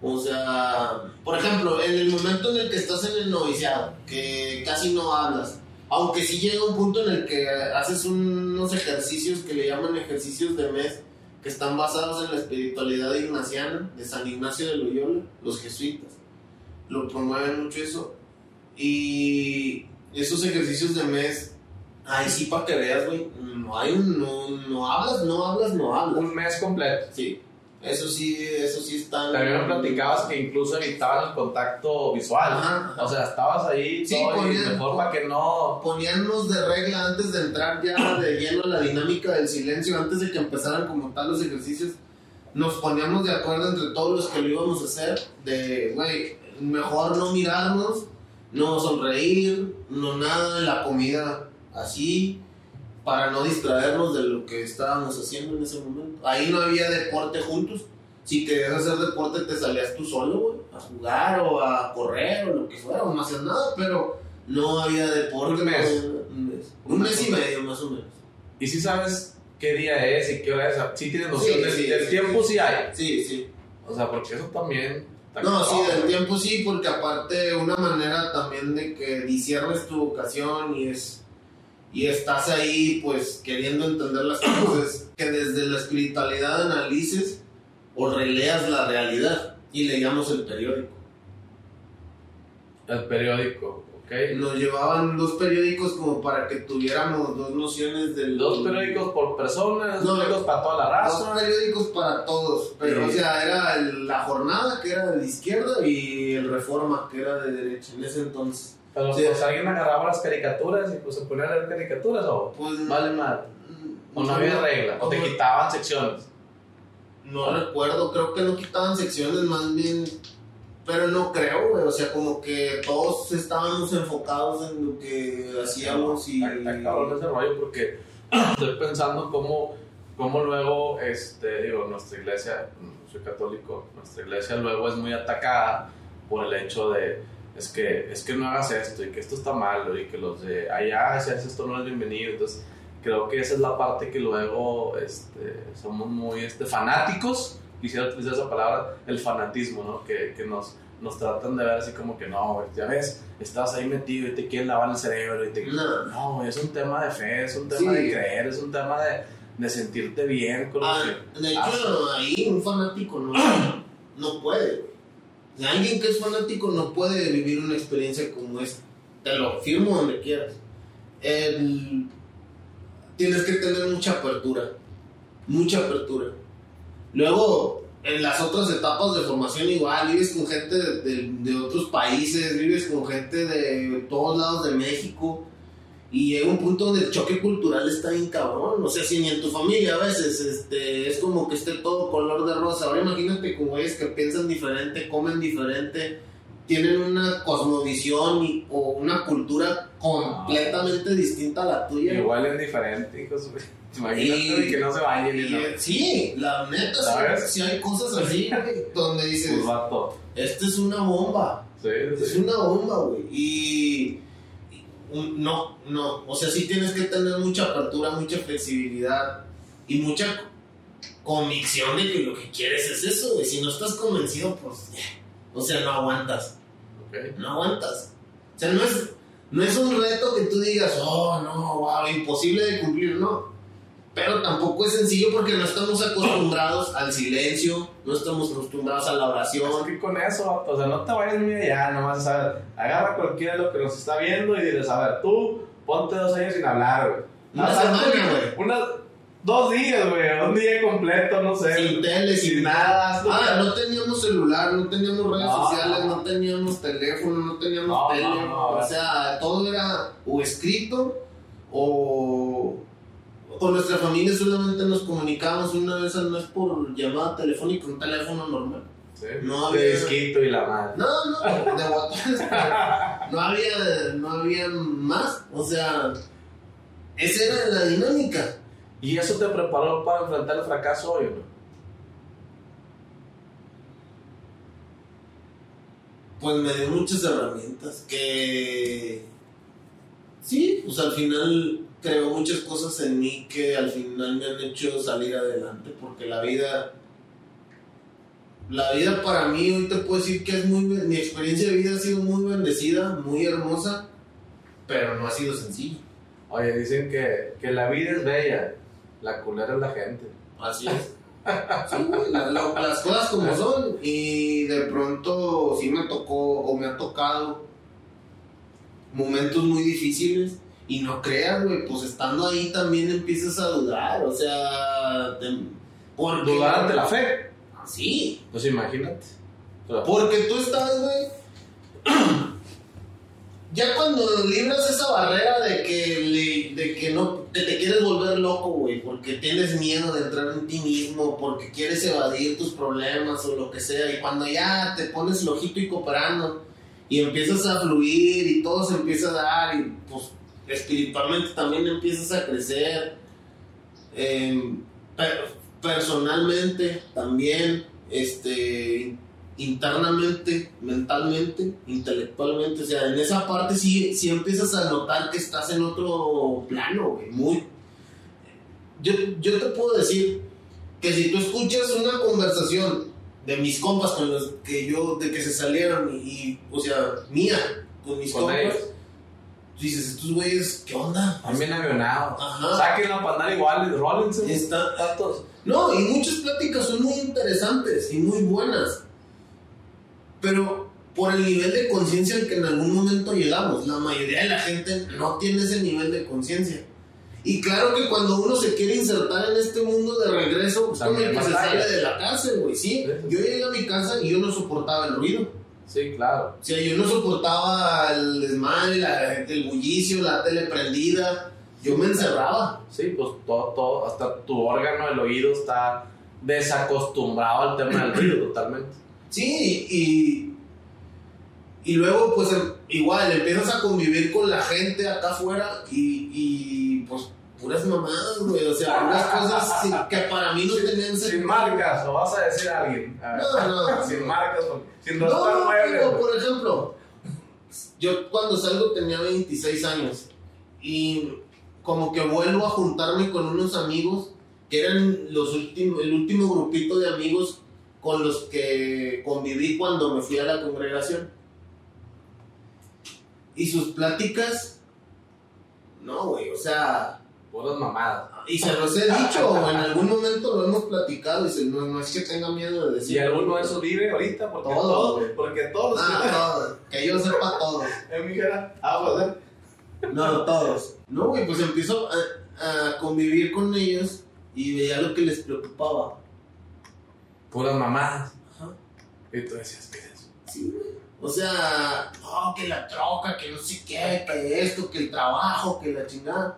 O sea, por ejemplo, en el momento en el que estás en el noviciado, que casi no hablas, aunque sí llega un punto en el que haces unos ejercicios que le llaman ejercicios de mes, que están basados en la espiritualidad ignaciana de San Ignacio de Loyola, los jesuitas. Lo promueven mucho eso. Y esos ejercicios de mes, ay, sí, para que veas, güey, no hay un, no, no hablas, no hablas, no hablas. Un mes completo. Sí. Eso sí, eso sí está. También me platicabas que incluso evitaban el contacto visual. O sea, estabas ahí de forma que no. Poníamos de regla antes de entrar ya de lleno a la dinámica del silencio, antes de que empezaran como tal los ejercicios. Nos poníamos de acuerdo entre todos los que lo íbamos a hacer, de, güey, mejor no mirarnos, no sonreír, no nada de la comida así para no distraernos de lo que estábamos haciendo en ese momento. Ahí no había deporte juntos. Si querías hacer deporte, te salías tú solo, güey, a jugar o a correr o lo que fuera, o no nada, pero no había deporte. Un mes. Un mes, y medio, más o menos. ¿Y si sabes qué día es y qué hora es? ¿Sí tienes noción del, tiempo? Sí hay. Sí, sí. O sea, porque eso también. No, sí, del tiempo sí, porque aparte una manera también de que disiernes tu vocación y es y estás ahí pues queriendo entender las cosas, que desde la espiritualidad analices o releas la realidad y leíamos el periódico. El periódico, ok. Nos llevaban dos periódicos como para que tuviéramos dos nociones del... Dos periódicos por persona, dos periódicos para toda la raza. Dos periódicos para todos, pero o sea, era la jornada que era de izquierda y el Reforma que era de derecha en ese entonces. Pero pues alguien agarraba las caricaturas y pues se ponía a leer caricaturas o pues, vale mal. O no había regla, o te quitaban secciones. No recuerdo, creo que no quitaban secciones, más bien pero no creo, güey. O sea, como que todos estábamos enfocados en lo que hacíamos y. Acabo ese rollo porque (clears throat) estoy pensando cómo, cómo luego, este, digo, nuestra iglesia, soy católico, nuestra iglesia luego es muy atacada por el hecho de. Es que, es que no hagas esto y que esto está malo y que los de allá, si haces esto no es bienvenido. Entonces, creo que esa es la parte que luego este, somos muy este, fanáticos quisiera utilizar esa palabra, el fanatismo, ¿no? Que, que nos, nos tratan de ver así como que no, ya ves, estás ahí metido y te quieren lavar el cerebro y te... No, no es un tema de fe, es un tema de creer, es un tema de, de sentirte bien con ah, De hecho, ahí un fanático no, no puede. alguien que es fanático no puede vivir una experiencia como esta. Te lo firmo donde quieras. tienes que tener mucha apertura. Mucha apertura Luego, en las otras etapas de formación igual, vives con gente de, otros países, vives con gente de todos lados de México y llega un punto donde el choque cultural está bien cabrón. O sea, si ni en tu familia a veces este, es como que esté todo color de rosa. Ahora imagínate con güeyes que piensan diferente, comen diferente, tienen una cosmovisión o una cultura completamente distinta a la tuya. Igual es diferente, hijos. Imagínate y, que no se vayan. Y, Sí, la neta, si hay cosas así (laughs) donde dices, pues esto es una bomba. Sí, Es una bomba, güey. Y, no, no. O sea, sí tienes que tener mucha apertura, mucha flexibilidad y mucha convicción de que lo que quieres es eso, güey. Si no estás convencido, pues, o sea, no aguantas. No aguantas. O sea, no es, no es un reto que tú digas, oh, no, wow, imposible de cumplir, no. Pero tampoco es sencillo porque no estamos acostumbrados al silencio, no estamos acostumbrados a la oración. Es que con eso, o sea, no te vayas muy allá, nomás, ver, agarra cualquiera de lo que nos está viendo y diles, a ver, tú ponte dos años sin hablar, güey. Una semana, güey. Una, dos días, güey, un día completo, no sé. Sin tele, sin, nada. Ah, no teníamos celular, no teníamos redes sociales, no. teníamos teléfono, no teníamos tele. o sea, todo era o escrito o con nuestra familia solamente nos comunicábamos una vez al mes por llamada telefónica, un teléfono normal. ¿Sí? No había. De y la madre. No, no, de WhatsApp. (laughs) no había, no había más. O sea, esa era la dinámica. ¿Y eso te preparó para enfrentar el fracaso hoy o no? Pues me dio muchas herramientas que. Sí, pues al final creo muchas cosas en mí que al final me han hecho salir adelante porque la vida la vida para mí hoy te puedo decir que es muy mi experiencia de vida ha sido muy bendecida muy hermosa pero no ha sido sencilla oye dicen que, que la vida es bella la culera es la gente. Así es. Las cosas como son y de pronto sí me tocó o me ha tocado momentos muy difíciles y no creas, güey, pues estando ahí también empiezas a dudar, o sea... ¿Dudar ante la fe? Sí. Pues imagínate. Porque tú estás, güey... (clears throat) ya cuando libras esa barrera de que, de que no te quieres volver loco, güey, porque tienes miedo de entrar en ti mismo, porque quieres evadir tus problemas o lo que sea, y cuando ya te pones lojito y cooperando y empiezas a fluir y todo se empieza a dar y pues espiritualmente también empiezas a crecer, em, personalmente también, este, internamente, mentalmente, intelectualmente, o sea, en esa parte sí, sí empiezas a notar que estás en otro plano, muy... Yo, yo te puedo decir que si tú escuchas una conversación de mis compas con los que yo, de que se salieron y, o sea, mía, con mis compas, dices, estos güeyes, ¿qué onda? También avionados. Saquen la pandal igual, rólense. Está, no, y muchas pláticas son muy interesantes y muy buenas. Pero por el nivel de conciencia al que en algún momento llegamos, la mayoría de la gente no tiene ese nivel de conciencia. Y claro que cuando uno se quiere insertar en este mundo de regreso, pues como el que se sale de la cárcel, güey, sí. Yo llegué a mi casa y yo no soportaba el ruido. Sí, claro. O sea, yo no soportaba el desmadre, el bullicio, la tele prendida. Yo me encerraba. Sí, pues todo, todo, hasta tu órgano, el oído está desacostumbrado al tema del ruido totalmente. Sí, y, y luego pues em, igual empiezas a convivir con la gente acá afuera y, y puras mamadas, güey. O sea, unas cosas que para mí no tenían sentido. Sin marcas, lo vas a decir a alguien. no, no. sin marcas, (laughs) sin no, no, por ejemplo, yo cuando salgo tenía 26 años y como que vuelvo a juntarme con unos amigos que eran los últimos, el último grupito de amigos con los que conviví cuando me fui a la congregación. Y sus pláticas, no, güey, o sea, Puras mamadas. Y se los he dicho, en algún momento lo hemos platicado y no, no, es que tenga miedo de decir. ¿Y alguno de esos vive ahorita? Porque todos, porque todos. Ah, todos. Que yo sepa todos. (laughs) En mi cara, ah, pues, ¿eh? No, todos. No, güey, pues empiezo a, a, convivir con ellos y veía lo que les preocupaba. Puras mamadas. Ajá. Y tú decías, ¿qué es Sí, güey. O sea, no, que la troca, que no sé qué, que esto, que el trabajo, que la chingada.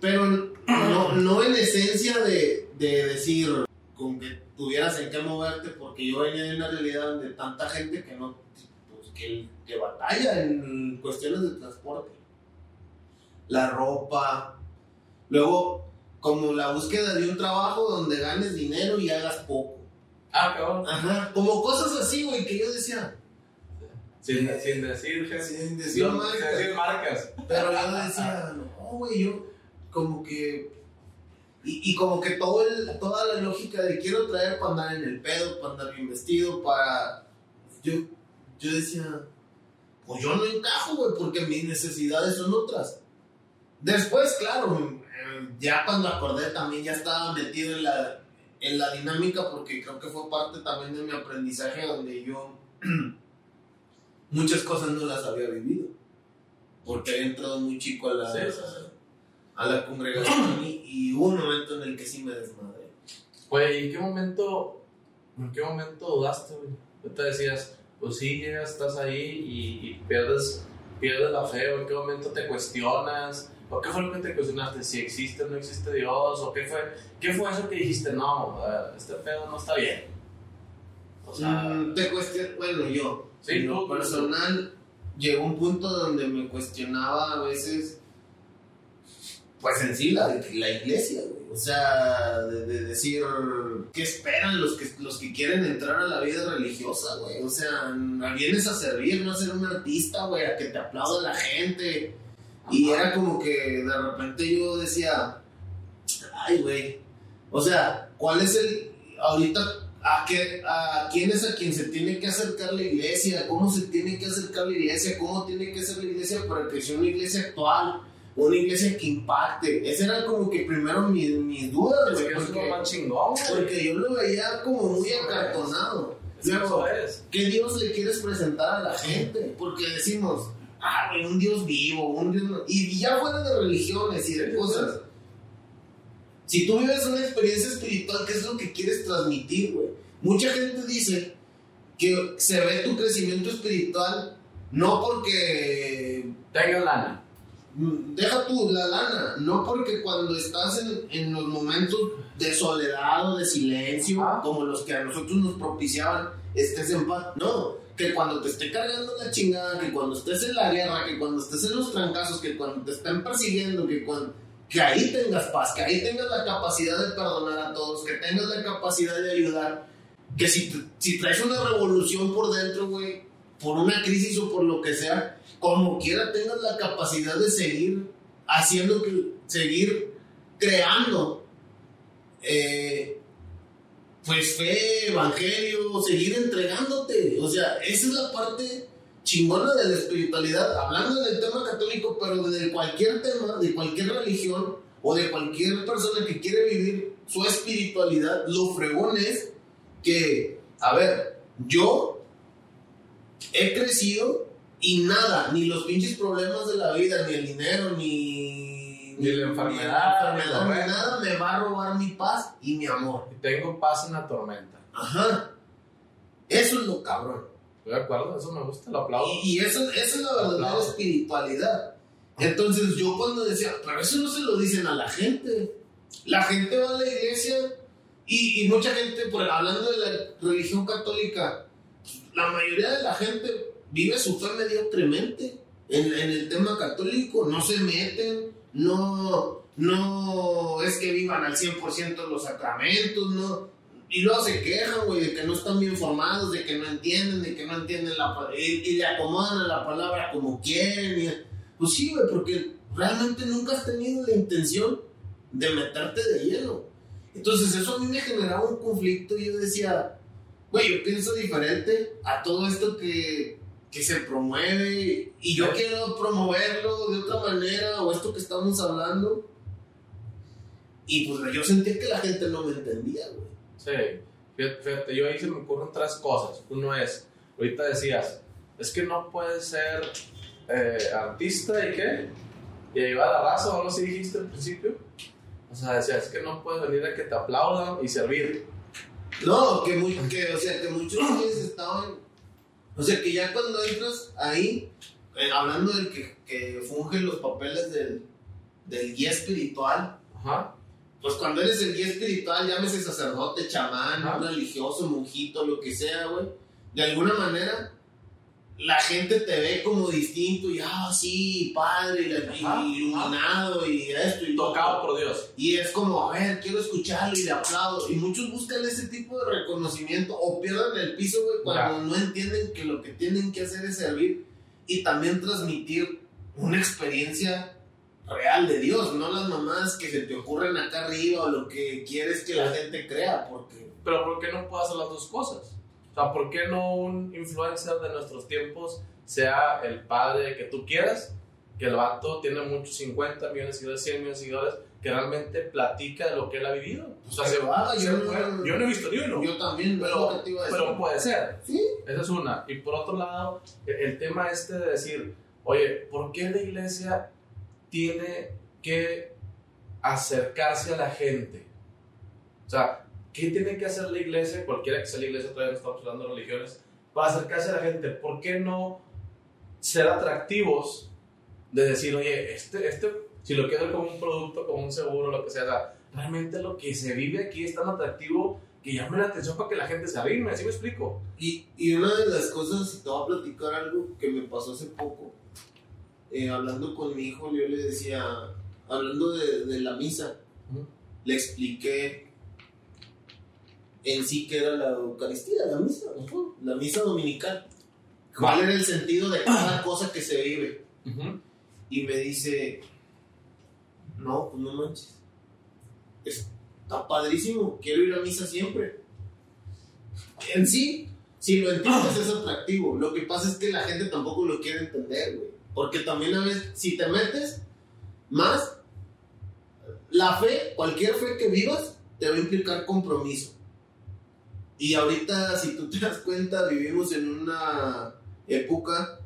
Pero no, no en esencia de, de decir con que tuvieras en qué moverte, porque yo venía de una realidad donde tanta gente que no, pues, que, que batalla en cuestiones de transporte. La ropa. Luego, como la búsqueda de un trabajo donde ganes dinero y hagas poco. Ah, cabrón. Ajá. Como cosas así, güey, que yo decía. Sin, sin decir, sin decir, marcas. Sin decir marcas. Pero yo decía, no, güey, yo como que. Y, y, como que todo toda la lógica de quiero traer para andar en el pedo, para andar bien vestido, para. Yo, yo decía, pues yo no encajo, güey, porque mis necesidades son otras. Después, claro, ya cuando acordé también ya estaba metido en la, en la dinámica porque creo que fue parte también de mi aprendizaje donde yo (clears throat) muchas cosas no las había vivido. Porque había entrado muy chico a la, a la congregación y, hubo un momento en el que sí me desmadré. Güey, ¿en qué momento, en qué momento dudaste, güey? Te decías, pues sí, llegas, estás ahí y, y, pierdes, pierdes la fe, o en qué momento te cuestionas, o qué fue lo que te cuestionaste, si existe o no existe Dios, o qué fue, qué fue eso que dijiste, no, este pedo no está bien. O sea, mm, te cuestionas, bueno, yo, sí, en lo personal, llegó un punto donde me cuestionaba a veces pues en sí la, la iglesia, güey. O sea, de, decir, ¿qué esperan los que, los que quieren entrar a la vida religiosa, güey? O sea, vienes a servir, no a ser un artista, güey, a que te aplauda la gente. Y era como que de repente yo decía, ay, güey. O sea, ¿cuál es el, ahorita, a, qué, a quién es a quien se tiene que acercar la iglesia? ¿Cómo se tiene que acercar la iglesia? ¿Cómo tiene que ser la iglesia para que sea una iglesia actual? Una iglesia que impacte. Ese era como que primero mis, mis dudas, güey. Porque, más chingón, porque yo lo veía como muy acartonado. ¿qué Dios le quieres presentar a la gente? Porque decimos, ah, un Dios vivo, un Dios... Y ya fuera de religiones y de cosas. Si tú vives una experiencia espiritual, ¿qué es lo que quieres transmitir, güey? Mucha gente dice que se ve tu crecimiento espiritual no porque... Tenga lana deja tú la lana, no porque cuando estás en, en los momentos de soledad o de silencio, como los que a nosotros nos propiciaban, estés en paz. No, que cuando te esté cargando la chingada, que cuando estés en la guerra, que cuando estés en los trancazos, que cuando te estén persiguiendo, que cuando que ahí tengas paz, que ahí tengas la capacidad de perdonar a todos, que tengas la capacidad de ayudar, que si, si traes una revolución por dentro, güey, por una crisis o por lo que sea, como quiera tengas la capacidad de seguir haciendo, seguir creando, eh, pues fe, evangelio, seguir entregándote. O sea, esa es la parte chingona de la espiritualidad, hablando del tema católico, pero de cualquier tema, de cualquier religión o de cualquier persona que quiere vivir su espiritualidad, lo fregón es que, a ver, yo he crecido y nada, ni los pinches problemas de la vida, ni el dinero, ni, ni la enfermedad, ni, nada me va a robar mi paz y mi amor. Y tengo paz en la tormenta. Ajá. Eso es lo cabrón. Estoy de acuerdo, eso me gusta, lo aplaudo. Y, eso, eso, es la verdadera espiritualidad. Entonces yo cuando decía, pero eso no se lo dicen a la gente. La gente va a la iglesia y, y mucha gente, por, hablando de la religión católica, la mayoría de la gente vive su fe mediocremente en, en el tema católico, no se meten, no, no es que vivan al 100% los sacramentos, no, y luego se quejan, güey, de que no están bien formados, de que no entienden, de que no entienden la y, y le acomodan a la palabra como quieren. pues sí, güey, porque realmente nunca has tenido la intención de meterte de hielo. Entonces eso a mí me generaba un conflicto y yo decía, güey, yo pienso diferente a todo esto que, que se promueve y yo quiero promoverlo de otra manera o esto que estamos hablando. Y pues yo sentía que la gente no me entendía, güey. Sí, fíjate, yo ahí se me ocurren tres cosas. Uno es, ahorita decías, es que no puedes ser eh, artista y qué, y ayudar a la raza, o algo así dijiste al principio. O sea, decías, es que no puedes venir a que te aplaudan y servir. No, que, muy, que, o sea, que muchos estaban. O sea, que ya cuando entras ahí, eh, hablando del que, que funge los papeles del, del guía espiritual, Ajá pues cuando eres el guía espiritual, llámese sacerdote, chamán, religioso, monjito, lo que sea, güey, de alguna manera la gente te ve como distinto y, ah, sí, padre, y, iluminado y esto y Tocado por Dios. Y es como, a ver, quiero escucharlo y le aplaudo. Y muchos buscan ese tipo de reconocimiento o pierden el piso, güey, cuando no entienden que lo que tienen que hacer es servir y también transmitir una experiencia real de Dios, no las mamás que se te ocurren acá arriba o lo que quieres que la gente crea, porque... Pero ¿por qué no puedo hacer las dos cosas? O sea, ¿por qué no un influencer de nuestros tiempos sea el padre que tú quieras? Que el vato tiene muchos 50 millones de seguidores, 100 millones de seguidores, que realmente platica de lo que él ha vivido. O sea, se va, yo, no, yo no he visto ni uno. Yo también, pero, pero puede ser. Sí. Esa es una. Y por otro lado, el tema este de decir, oye, ¿por qué la iglesia tiene que acercarse a la gente. O sea, ¿qué tiene que hacer la iglesia? Cualquiera que sea la iglesia, todavía no estamos hablando de religiones, para acercarse a la gente. ¿Por qué no ser atractivos de decir, oye, este, este, si lo quiero como un producto, como un seguro, lo que sea, realmente lo que se vive aquí es tan atractivo que llame la atención para que la gente se arrime, ¿así me explico? Y, y una de las cosas, te voy a platicar algo que me pasó hace poco, eh, hablando con mi hijo, yo le decía, hablando de, la misa, le expliqué en sí que era la Eucaristía, la misa, la misa dominical. ¿Cuál era el sentido de cada cosa que se vive? Y me dice, no, pues no manches. Está padrísimo, quiero ir a misa siempre. En sí, si lo entiendes es atractivo. Lo que pasa es que la gente tampoco lo quiere entender, güey. Porque también a veces, si te metes más, la fe, cualquier fe que vivas, te va a implicar compromiso. Y ahorita, si tú te das cuenta, vivimos en una época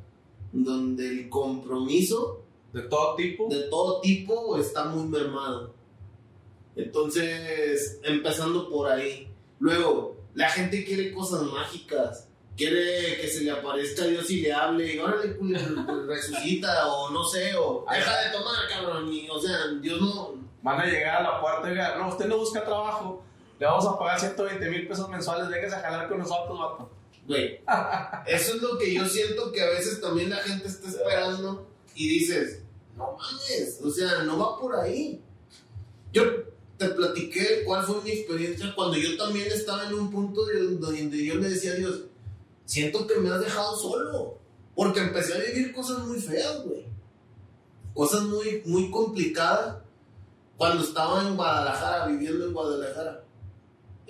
donde el compromiso de todo tipo. de todo tipo está muy mermado. Entonces, empezando por ahí. Luego, la gente quiere cosas mágicas. Quiere que se le aparezca a Dios y le hable, y órale, resucita, o no sé, o deja de tomar, cabrón, y, o sea, Dios no... Van a llegar a la puerta y digan, no, usted no busca trabajo, le vamos a pagar 120 mil pesos mensuales, déjese a jalar con nosotros, vato. Güey, eso es lo que yo siento que a veces también la gente está esperando y dices, no mames, o sea, no va por ahí. Yo te platiqué cuál fue mi experiencia cuando yo también estaba en un punto donde yo le decía a Dios, siento que me has dejado solo. Porque empecé a vivir cosas muy feas, güey. Cosas muy, muy complicadas cuando estaba en Guadalajara, viviendo en Guadalajara.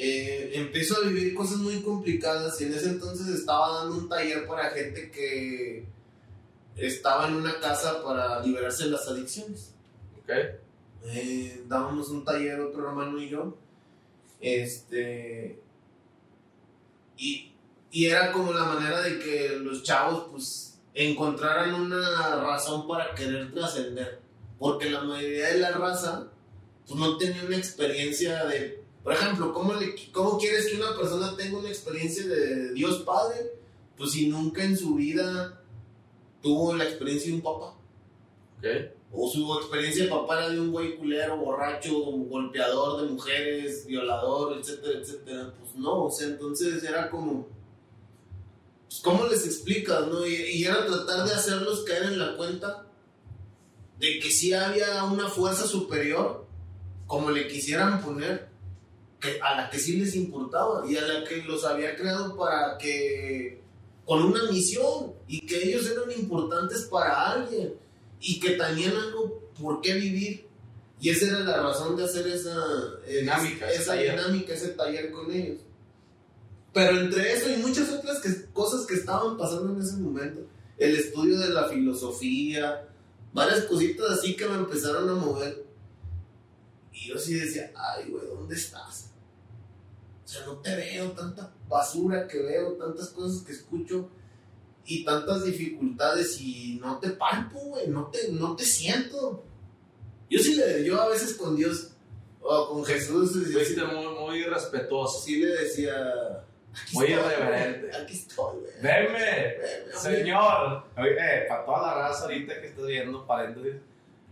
Eh, empiezo a vivir cosas muy complicadas y en ese entonces estaba dando un taller para gente que estaba en una casa para liberarse de las adicciones. Ok. Eh, dábamos un taller, otro hermano y yo. Este. Y, y era como la manera de que los chavos, pues, encontraran una razón para querer trascender. Porque la mayoría de la raza, pues, no tenía una experiencia de. Por ejemplo, ¿cómo, le, ¿cómo quieres que una persona tenga una experiencia de Dios Padre? Pues si nunca en su vida tuvo la experiencia de un papá. Ok. O su experiencia de papá era de un güey culero, borracho, golpeador de mujeres, violador, etcétera, etcétera. Pues no, o sea, entonces era como. Pues, ¿Cómo les explicas, no? Y, y era tratar de hacerlos caer en la cuenta de que sí había una fuerza superior, como le quisieran poner, que, a la que sí les importaba y a la que los había creado para que. con una misión y que ellos eran importantes para alguien y que tenían algo por qué vivir. Y esa era la razón de hacer esa Dinámica, esa ese taller. dinámica, ese taller con ellos. Pero entre eso y muchas otras que- cosas que estaban pasando en ese momento, el estudio de la filosofía, varias cositas así que me empezaron a mover. Y yo sí decía, ay, güey, ¿dónde estás? O sea, no te veo, tanta basura que veo, tantas cosas que escucho y tantas dificultades y no te palpo, güey, no te, no te siento. Yo sí le, yo a veces con Dios o con Jesús, Fuiste muy, muy respetuoso. sí le decía, aquí Muy estoy, irreverente. Aquí estoy, güey. Veme, señor. Oye, para toda la raza ahorita que estás viendo, paréntesis,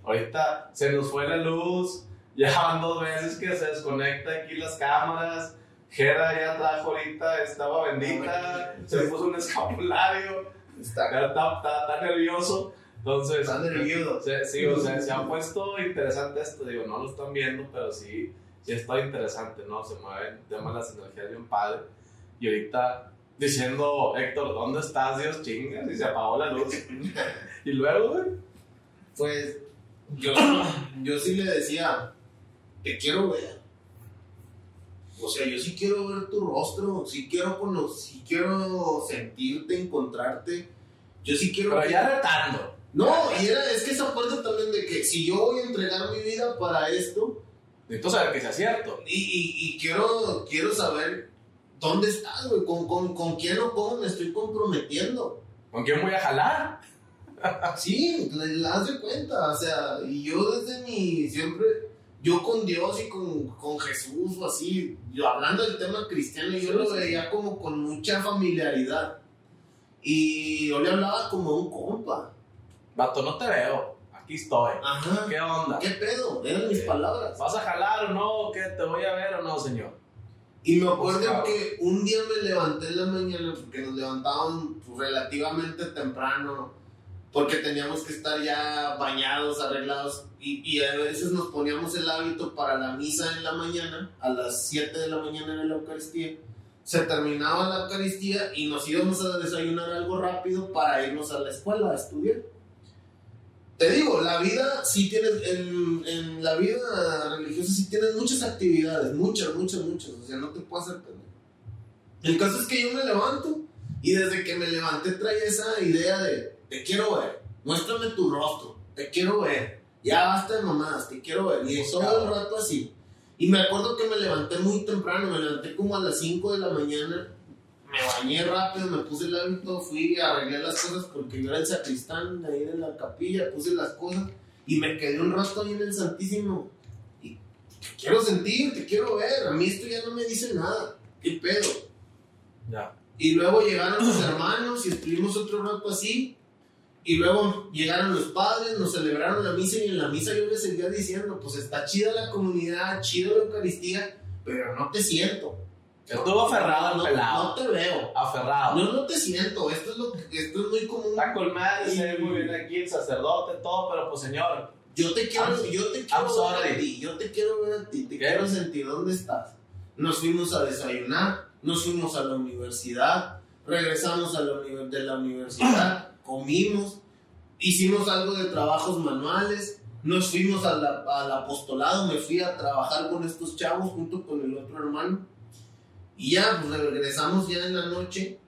ahorita se nos fue la luz, ya van dos veces que se desconecta aquí las cámaras. Jera ya trajo ahorita, estaba bendita, se puso un escapulario, Está está, está- está nervioso. Entonces, Está nervioso. se- sí, o sea, se ha puesto interesante esto. Digo, no lo están viendo, pero sí, sí está interesante, ¿no? Se mueven el tema de las energías bien padre. Y ahorita diciendo, Héctor, ¿dónde estás, Dios chingas? Y se apagó la luz. (laughs) y luego, güey, Pues yo, yo sí le decía, te quiero ver. O sea, yo sí quiero ver tu rostro, sí quiero cono- sí quiero sentirte, encontrarte. Yo sí quiero pero ya retando. No, y era, es que esa parte también de que si yo voy a entregar mi vida para esto, Necesito saber que sea cierto. y, y- y quiero, quiero saber dónde estás, güey, con, con, con quién o cómo me estoy comprometiendo. ¿Con quién voy a jalar? Sí, le, le das de cuenta, o sea, y yo desde mi, siempre, yo con Dios y con, con Jesús o así, yo hablando del tema cristiano, yo lo veía como con mucha familiaridad. Y yo le hablaba como a un compa. Vato, no te veo. Aquí estoy. Ajá. ¿Qué onda? ¿Qué pedo? Eran mis Sí. palabras. ¿Vas a jalar o no? ¿Qué? ¿Te voy a ver o no, señor? Y me acuerdo Buscaba. que un día me levanté en la mañana porque nos levantaban pues, relativamente temprano porque teníamos que estar ya bañados, arreglados y, y a veces nos poníamos el hábito para la misa en la mañana, a las 7 de la mañana era la Eucaristía. Se terminaba la Eucaristía y nos íbamos a desayunar algo rápido para irnos a la escuela a estudiar. Te digo, la vida sí tienes, en, en la vida religiosa sí tienes muchas actividades, muchas, muchas, muchas, o sea, no te puedo hacer pendejo. El caso es que yo me levanto y desde que me levanté traía esa idea de, te quiero ver, muéstrame tu rostro, te quiero ver, ya basta de mamadas, te quiero ver, y todo el rato así. Y me acuerdo que me levanté muy temprano, me levanté como a las 5 de la mañana, me bañé rápido, me puse el hábito, fui, arreglé las cosas porque yo era el sacristán de ahí de la capilla, puse las cosas y me quedé un rato ahí en el Santísimo. Y te quiero sentir, te quiero ver, a mí esto ya no me dice nada, qué pedo. Ya. Y luego llegaron los hermanos y estuvimos otro rato así. Y luego llegaron los padres, nos celebraron la misa y en la misa yo les seguía diciendo, pues está chida la comunidad, chido la Eucaristía, pero no te siento. Estuvo aferrado al no, pelado. No te veo. Aferrado. No, no te siento. Esto es, lo que, esto es muy común. Está colmada, se ve muy bien aquí el sacerdote, todo, pero pues señor, Yo te quiero, I'm- yo te quiero ver a ti, yo te quiero ver a ti, te ¿Qué? quiero sentir dónde estás. Nos fuimos a desayunar, nos fuimos a la universidad, regresamos a la de la universidad, (clears throat) comimos, hicimos algo de trabajos manuales, nos fuimos a la- al apostolado, me fui a trabajar con estos chavos junto con el otro hermano. Y ya, pues regresamos ya en la noche.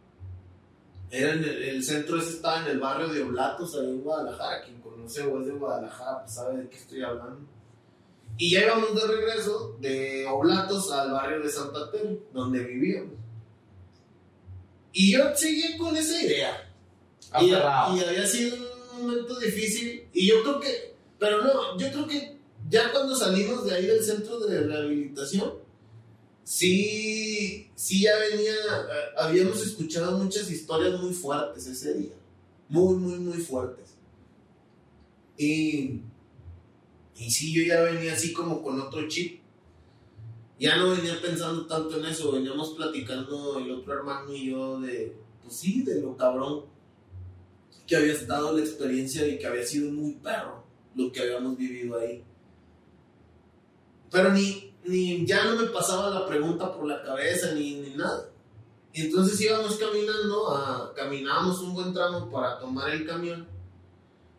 Era en el, centro ese estaba en el barrio de Oblatos, ahí en Guadalajara. Quien conoce o es de Guadalajara, pues sabe de qué estoy hablando. Y ya íbamos de regreso de Oblatos al barrio de Santa Teresa, donde vivíamos. Y yo seguí con esa idea. Y, y, había sido un momento difícil. Y yo creo que, pero no, yo creo que ya cuando salimos de ahí del centro de rehabilitación, sí, sí ya venía, eh, habíamos escuchado muchas historias muy fuertes ese día. Muy, muy, muy fuertes. Y, y sí, yo ya venía así como con otro chip. Ya no venía pensando tanto en eso, veníamos platicando el otro hermano y yo de, pues sí, de lo cabrón que había estado la experiencia y que había sido muy perro lo que habíamos vivido ahí. Pero ni, ni ya no me pasaba la pregunta por la cabeza ni, ni nada. Y entonces íbamos caminando, a, caminábamos un buen tramo para tomar el camión.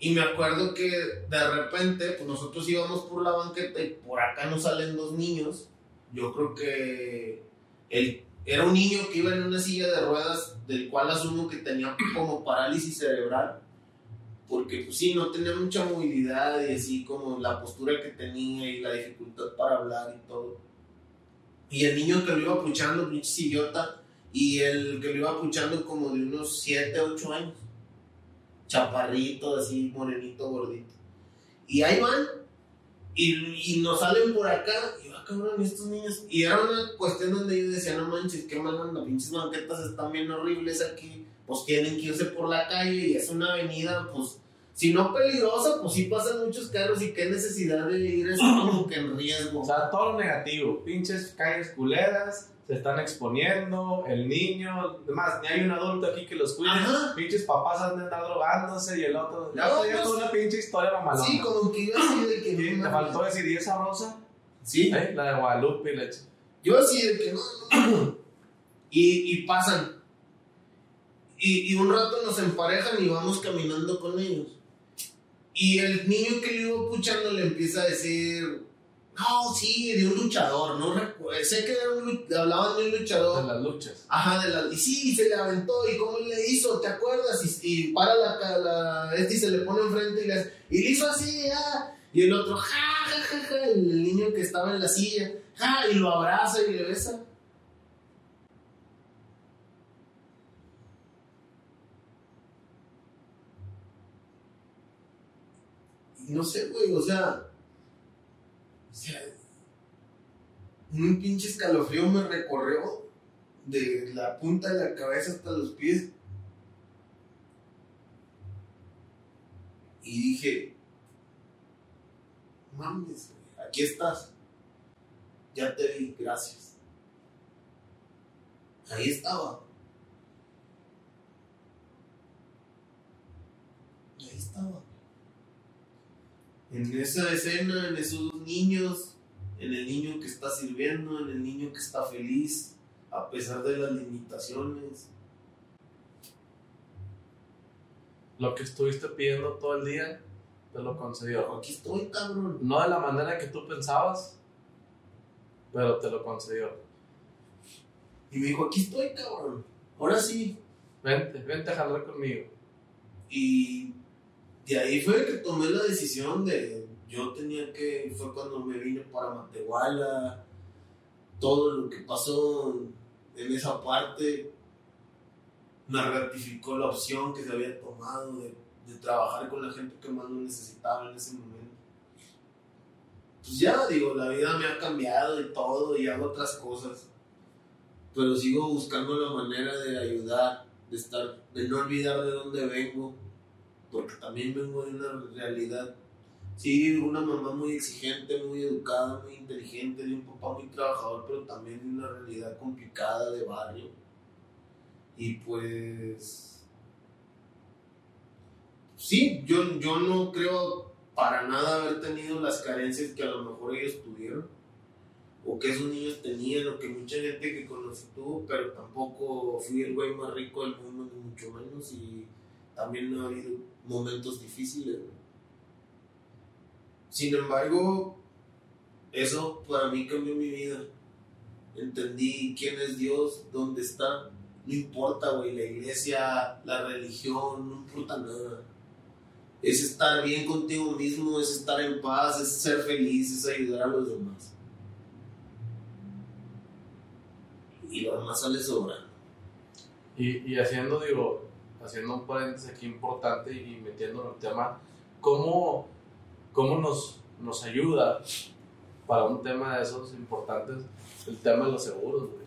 Y me acuerdo que de repente, pues nosotros íbamos por la banqueta y por acá nos salen dos niños. Yo creo que él era un niño que iba en una silla de ruedas, del cual asumo que tenía como parálisis cerebral porque pues sí, no tenía mucha movilidad y así como la postura que tenía y la dificultad para hablar y todo. Y el niño que lo iba puchando, pinche idiota, y el que lo iba puchando como de unos 7, 8 años. Chaparrito, así, morenito, gordito. Y ahí van, y, y nos salen por acá, y va, cabrón, estos niños. Y era una cuestión donde yo decía, no manches, qué mal anda, pinches banquetas están bien horribles aquí. Pues tienen que irse por la calle y es una avenida, pues si no peligrosa, pues sí pasan muchos carros y qué necesidad de ir eso como que en riesgo. O sea, todo negativo, pinches calles culeras, se están exponiendo, el niño, además, ni hay un adulto aquí que los cuide, pinches papás han de estar drogándose y el otro, ya no, ya toda una pinche historia mamalona. Sí, como que yo así de que ¿Te faltó decir, ¿y esa rosa? Sí. ¿Eh? La de Guadalupe y la Yo así de que no, (clears throat) y, y pasan. Y, y un rato nos emparejan y vamos caminando con ellos. Y el niño que le iba puchando le empieza a decir, no, sí, de un luchador, no recuerdo, sé que era un, hablaban de un luchador. De las luchas. Ajá, de las, y sí, se le aventó, y cómo le hizo, ¿te acuerdas? Y, y para la, la, este y se le pone enfrente y le, y le hizo así, ah, y el otro, ja, ja, ja, ja, el niño que estaba en la silla, ja, y lo abraza y le besa. no sé, güey, o sea, un pinche escalofrío me recorrió de la punta de la cabeza hasta los pies. Y dije, mames, aquí estás. Ya te vi, gracias. Ahí estaba. Ahí estaba en esa escena, en esos niños, en el niño que está sirviendo, en el niño que está feliz, a pesar de las limitaciones. Lo que estuviste pidiendo todo el día, te lo concedió. Aquí estoy, cabrón. No de la manera que tú pensabas, pero te lo concedió. Y me dijo, aquí estoy, cabrón. Ahora sí. Vente, vente a jalar conmigo. Y de ahí fue que tomé la decisión de, yo tenía que, fue cuando me vine para Matehuala, todo lo que pasó en esa parte me ratificó la opción que se había tomado de, trabajar con la gente que más lo necesitaba en ese momento. Pues ya, digo, la vida me ha cambiado y todo y hago otras cosas, pero sigo buscando la manera de ayudar, de estar, de no olvidar de dónde vengo porque también vengo de una realidad, sí, una mamá muy exigente, muy educada, muy inteligente, de un papá muy trabajador, pero también de una realidad complicada de barrio. Y pues, sí, yo, yo no creo para nada haber tenido las carencias que a lo mejor ellos tuvieron, o que esos niños tenían, o que mucha gente que conocí tuvo, pero tampoco fui el güey más rico del mundo, ni mucho menos, y también no ha habido momentos difíciles. Sin embargo, eso para mí cambió mi vida. entendí quién es Dios, dónde está. No importa, güey, la iglesia, la religión, no importa nada. Es estar bien contigo mismo, es estar en paz, es ser feliz, es ayudar a los demás. Y lo demás sale sobrando. Y, y haciendo, digo, haciendo un paréntesis aquí importante y metiendo en el tema, ¿cómo, cómo nos, nos ayuda para un tema de esos importantes el tema de los seguros, güey?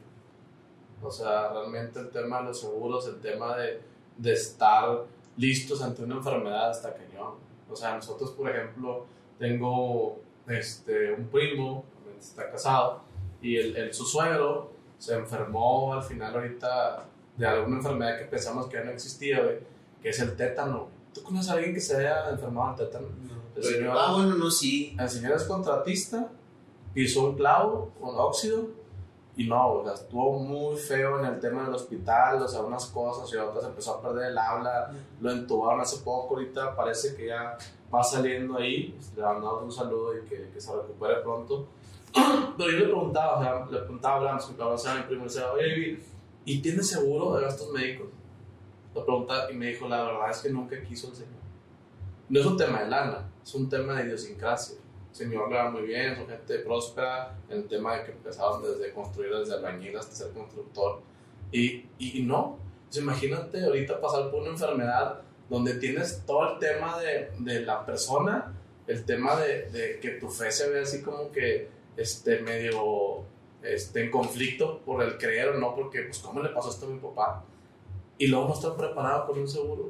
O sea, realmente el tema de los seguros, el tema de, de estar listos ante una enfermedad está cañón. O sea, nosotros, por ejemplo, tengo este, un primo, está casado, y el, el, su suegro se enfermó al final ahorita de alguna enfermedad que pensamos que ya no existía, güey, que es el tétano. ¿Tú conoces a alguien que se haya enfermado de tétano? El señor, ah, bueno, no, sí. El señor es contratista, pisó un clavo con óxido y no, o sea, estuvo muy feo en el tema del hospital, o sea, unas cosas y otras, empezó a perder el habla, lo entubaron hace poco, ahorita parece que ya va saliendo ahí, le mandamos un saludo y que, que se recupere pronto. (clears throat) Pero yo le preguntaba, o sea, le preguntaba a que ahora sea mi primo, le decía, oye, ¿y tienes seguro de gastos médicos? Le preguntaba y me dijo, la verdad es que nunca quiso el señor. No es un tema de lana, es un tema de idiosincrasia señor le va muy bien, son gente próspera, en el tema de que empezaron desde construir desde albañil hasta ser constructor. Y, y no, pues imagínate ahorita pasar por una enfermedad donde tienes todo el tema de, de la persona, el tema de, de, que tu fe se ve así como que este, medio este, en conflicto por el creer o no, porque pues cómo le pasó esto a mi papá. Y luego no están preparados con un seguro.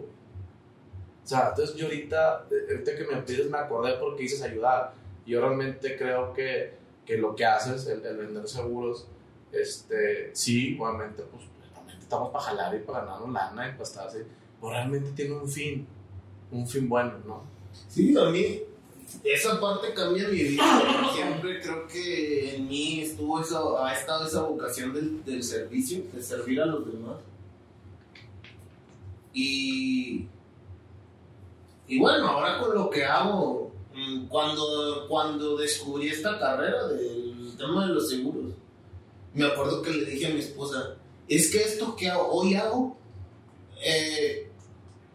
O sea, entonces yo ahorita, ahorita que me pides me acordé porque dices ayudar yo realmente creo que, que lo que haces, el, el, vender seguros, este, sí, obviamente, pues realmente estamos para jalar y para ganar lana y para estar así, pero realmente tiene un fin, un fin bueno, ¿no? Sí, a mí esa parte cambia mi vida. Siempre creo que en mí estuvo esa, ha estado esa vocación del, del servicio, de servir a los demás. Y, y bueno, ahora con lo que hago, Mm, cuando, cuando descubrí esta carrera del tema de los seguros, me acuerdo que le dije a mi esposa, es que esto que hoy hago eh,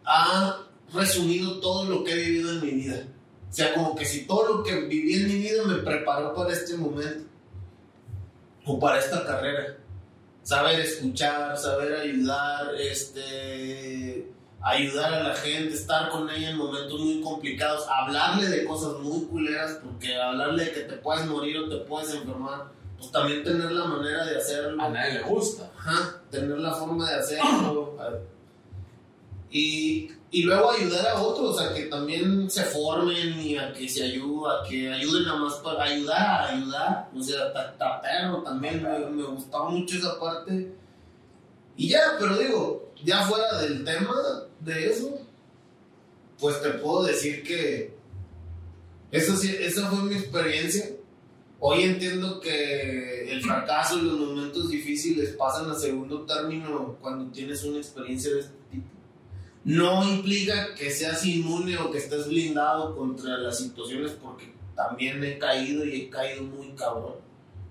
ha resumido todo lo que he vivido en mi vida. O sea, como que si todo lo que viví en mi vida me preparó para este momento o para esta carrera. Saber escuchar, saber ayudar, este ayudar a la gente, estar con ella en momentos muy complicados, hablarle de cosas muy culeras, porque hablarle de que te puedes morir o te puedes enfermar, pues también tener la manera de hacerlo. A nadie le gusta. Ajá, tener la forma de hacerlo. (clears throat) Y, y luego ayudar a otros a que también se formen y a que se ayuden, a que ayuden a más para ayudar a ayudar. O sea, perro también me, me gustaba mucho esa parte. Y ya, pero digo, ya fuera del tema, de eso, pues te puedo decir que eso sí, esa fue mi experiencia. Hoy entiendo que el fracaso y los momentos difíciles pasan a segundo término cuando tienes una experiencia de este. No implica que seas inmune o que estés blindado contra las situaciones porque también he caído y he caído muy cabrón.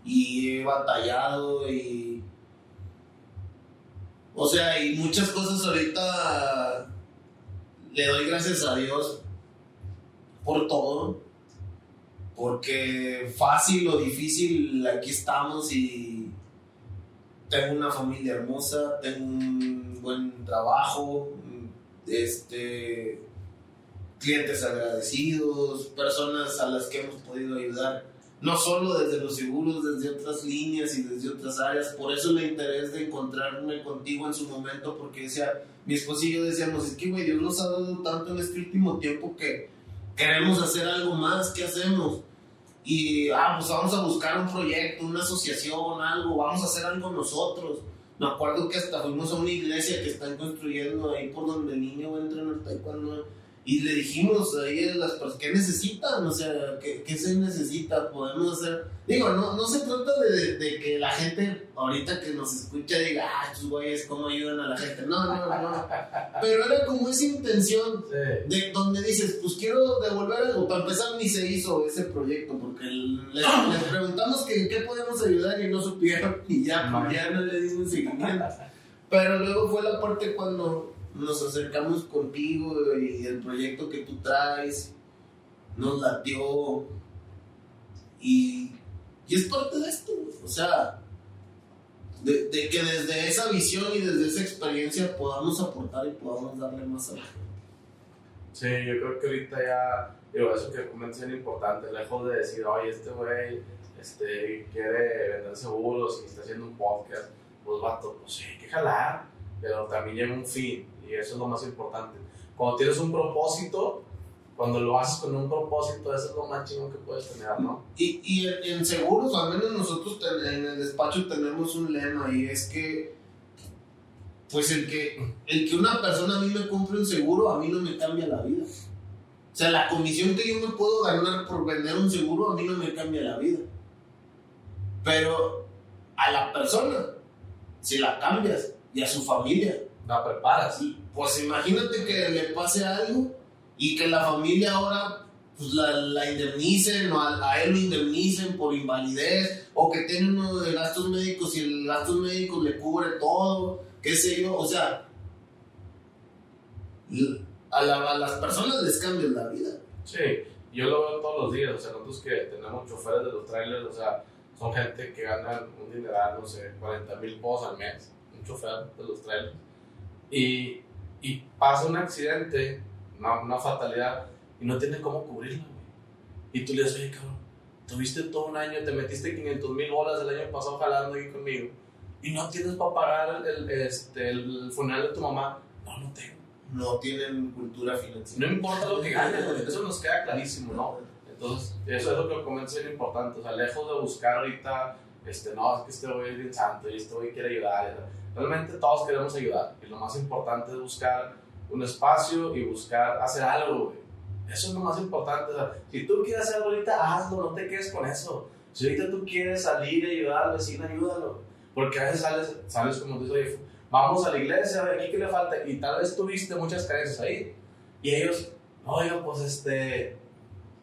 Y he batallado y o sea, y muchas cosas ahorita le doy gracias a Dios por todo. Porque fácil o difícil, aquí estamos y tengo una familia hermosa, tengo un buen trabajo, este, clientes agradecidos, personas a las que hemos podido ayudar no solo desde los seguros, desde otras líneas y desde otras áreas. Por eso el interés de encontrarme contigo en su momento, porque decía, mi esposo y yo decíamos, es que, güey, Dios nos ha dado tanto en este último tiempo que queremos hacer algo más, ¿qué hacemos? Y, ah, pues vamos a buscar un proyecto, una asociación, algo, vamos a hacer algo nosotros. Me acuerdo que hasta fuimos a una iglesia que están construyendo ahí por donde el niño entra en el taekwondo y le dijimos ahí a las personas, ¿qué necesitan? O sea, ¿qué, ¿qué, se necesita? Podemos hacer... Digo, no, no se trata de, de, que la gente ahorita que nos escucha diga, ah, estos güeyes, ¿cómo ayudan a la gente? No, no, no. Pero era como esa intención de donde dices, pues quiero devolver algo. Para empezar, ni se hizo ese proyecto porque les, preguntamos que qué podemos ayudar y no supieron y ya, pues, ya no le dimos seguimiento. Pero luego fue la parte cuando nos acercamos contigo y el proyecto que tú traes nos latió y, y es parte de esto, o sea, de, que desde esa visión y desde esa experiencia podamos aportar y podamos darle más a la gente. Sí, yo creo que ahorita ya, digo, eso que comentas es importante, lejos de decir, oye, este güey este, quiere vender seguros y está haciendo un podcast, pues vato, pues sí, hay que jalar, pero también lleva un fin y eso es lo más importante. Cuando tienes un propósito, cuando lo haces con un propósito, eso es lo más chingón que puedes tener, ¿no? Y, y en, seguros, al menos nosotros en el despacho tenemos un lema y es que, pues el que, el que una persona a mí me compre un seguro, a mí no me cambia la vida. O sea, la comisión que yo me puedo ganar por vender un seguro, a mí no me cambia la vida. Pero a la persona, si la cambias, y a su familia, la preparas. Pues imagínate que le pase algo y que la familia ahora pues la, la indemnicen o a, él lo indemnicen por invalidez o que tiene uno de gastos médicos y el gastos médicos le cubre todo, qué sé yo, o sea, a, a las personas les cambia la vida. Sí, yo lo veo todos los días, o sea, nosotros que tenemos choferes de los trailers, o sea, son gente que ganan un dineral, no sé, 40 mil pesos al mes, chofer de los trailers y, y pasa un accidente, una, una, fatalidad, y no tiene cómo cubrirla. Y tú le dices, oye, cabrón, tuviste todo un año, te metiste 500 mil bolas el año pasado jalando ahí conmigo, y no tienes para pagar el, este, el funeral de tu mamá. No, no tengo. No tienen cultura financiera. No importa lo que ganes, eso nos queda clarísimo, ¿no? Entonces, eso es lo que comienza a ser importante. O sea, lejos de buscar ahorita, este, no, es que este güey es bien santo y este güey quiere ayudar. Realmente todos queremos ayudar y lo más importante es buscar un espacio y buscar hacer algo, Eso es lo más importante. si tú quieres hacer algo ahorita, hazlo, no te quedes con eso. Si ahorita tú quieres salir y ayudar al vecino, ayúdalo. Porque a veces sales, sales como dices, oye, vamos a la iglesia, a ver, aquí qué le falta. Y tal vez tuviste muchas carencias ahí. Y ellos, oigan, pues este.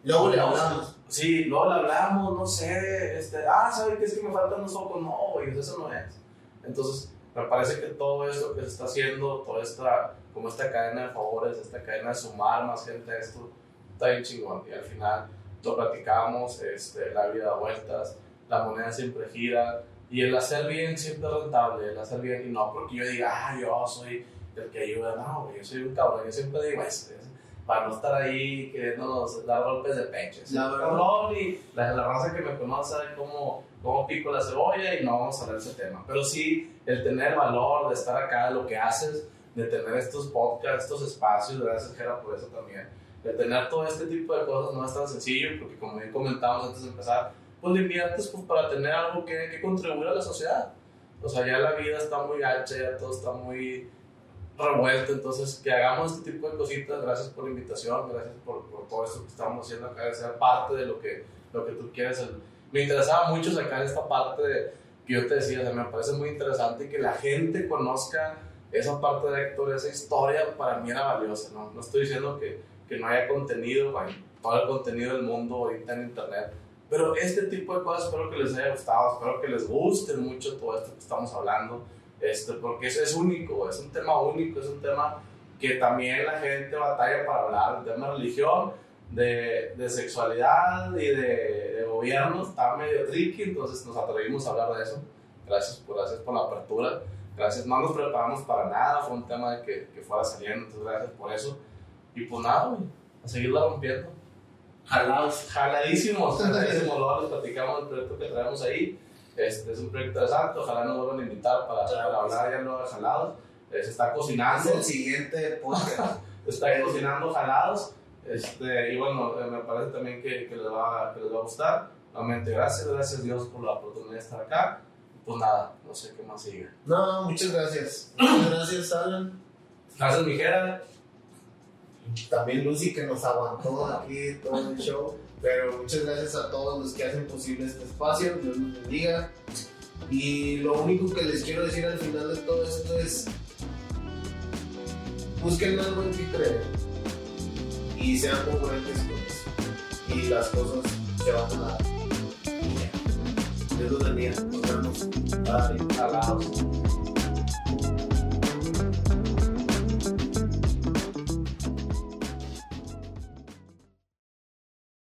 Luego le hablamos. Sí, luego le hablamos, no sé. Este, ah, ¿sabes qué es que me faltan los ojos? No, güey, eso no es. Entonces, me parece que todo esto que se está haciendo, toda esta, como esta cadena de favores, esta cadena de sumar más gente a esto, está bien chingón. Y al final lo platicamos, este, la vida da vueltas, la moneda siempre gira, y el hacer bien siempre es rentable, el hacer bien, y no porque yo diga, ah, yo soy el que ayuda, no, yo soy un cabrón, yo siempre digo, eso, para no estar ahí queriéndonos dar golpes de pecho. La cabrón y la, la, raza que me conoce sabe cómo, cómo pico la cebolla y no vamos a hablar de ese tema. Pero sí, el tener valor de estar acá, lo que haces, de tener estos podcasts, estos espacios, gracias Gera por eso también. De tener todo este tipo de cosas no es tan sencillo porque como bien comentábamos antes de empezar, pues le inviertes pues, para tener algo que, que contribuir a la sociedad. O sea, ya la vida está muy gacha, ya todo está muy revuelto, entonces que hagamos este tipo de cositas, gracias por la invitación, gracias por, por todo esto que estamos haciendo acá, ser parte de lo que, lo que tú quieres. me interesaba mucho sacar esta parte de, que yo te decía, me parece muy interesante que la gente conozca esa parte de Héctor, esa historia para mí era valiosa, ¿no? No estoy diciendo que, que no haya contenido, todo el contenido del mundo ahorita en internet, pero este tipo de cosas espero que les haya gustado, espero que les guste mucho todo esto que estamos hablando este, porque eso es único, es un tema único, es un tema que también la gente batalla para hablar, el tema de religión, de, de sexualidad y de, de, gobierno, está medio tricky, entonces nos atrevimos a hablar de eso. Gracias por, gracias por la apertura, gracias, no nos preparamos para nada, fue un tema que, que fuera saliendo, entonces gracias por eso. Y pues nada, a seguirla rompiendo. Jalados. Jaladísimos, jaladísimos, luego les platicamos el proyecto que traemos ahí. Este es un proyecto interesante, ojalá nos vuelvan a invitar para, para hablar ya luego de jalados. Eh, se está cocinando. Es el siguiente podcast. (laughs) está cocinando jalados. Este, y bueno, eh, me parece también que, que, les va, que les va a gustar. Nuevamente, gracias, gracias Dios por la oportunidad de estar acá. Pues nada, no sé qué más sigue. No, muchas gracias. (clears throat) Muchas gracias, Alan. Gracias, Mijera. también Lucy que nos aguantó aquí todo el show. Pero muchas gracias a todos los que hacen posible este espacio. Dios los bendiga. Y lo único que les quiero decir al final de todo esto es: busquen algo en que creer y sean congruentes con eso. Y las cosas se van a dar. Dios los bendiga. Nos vemos. Bye.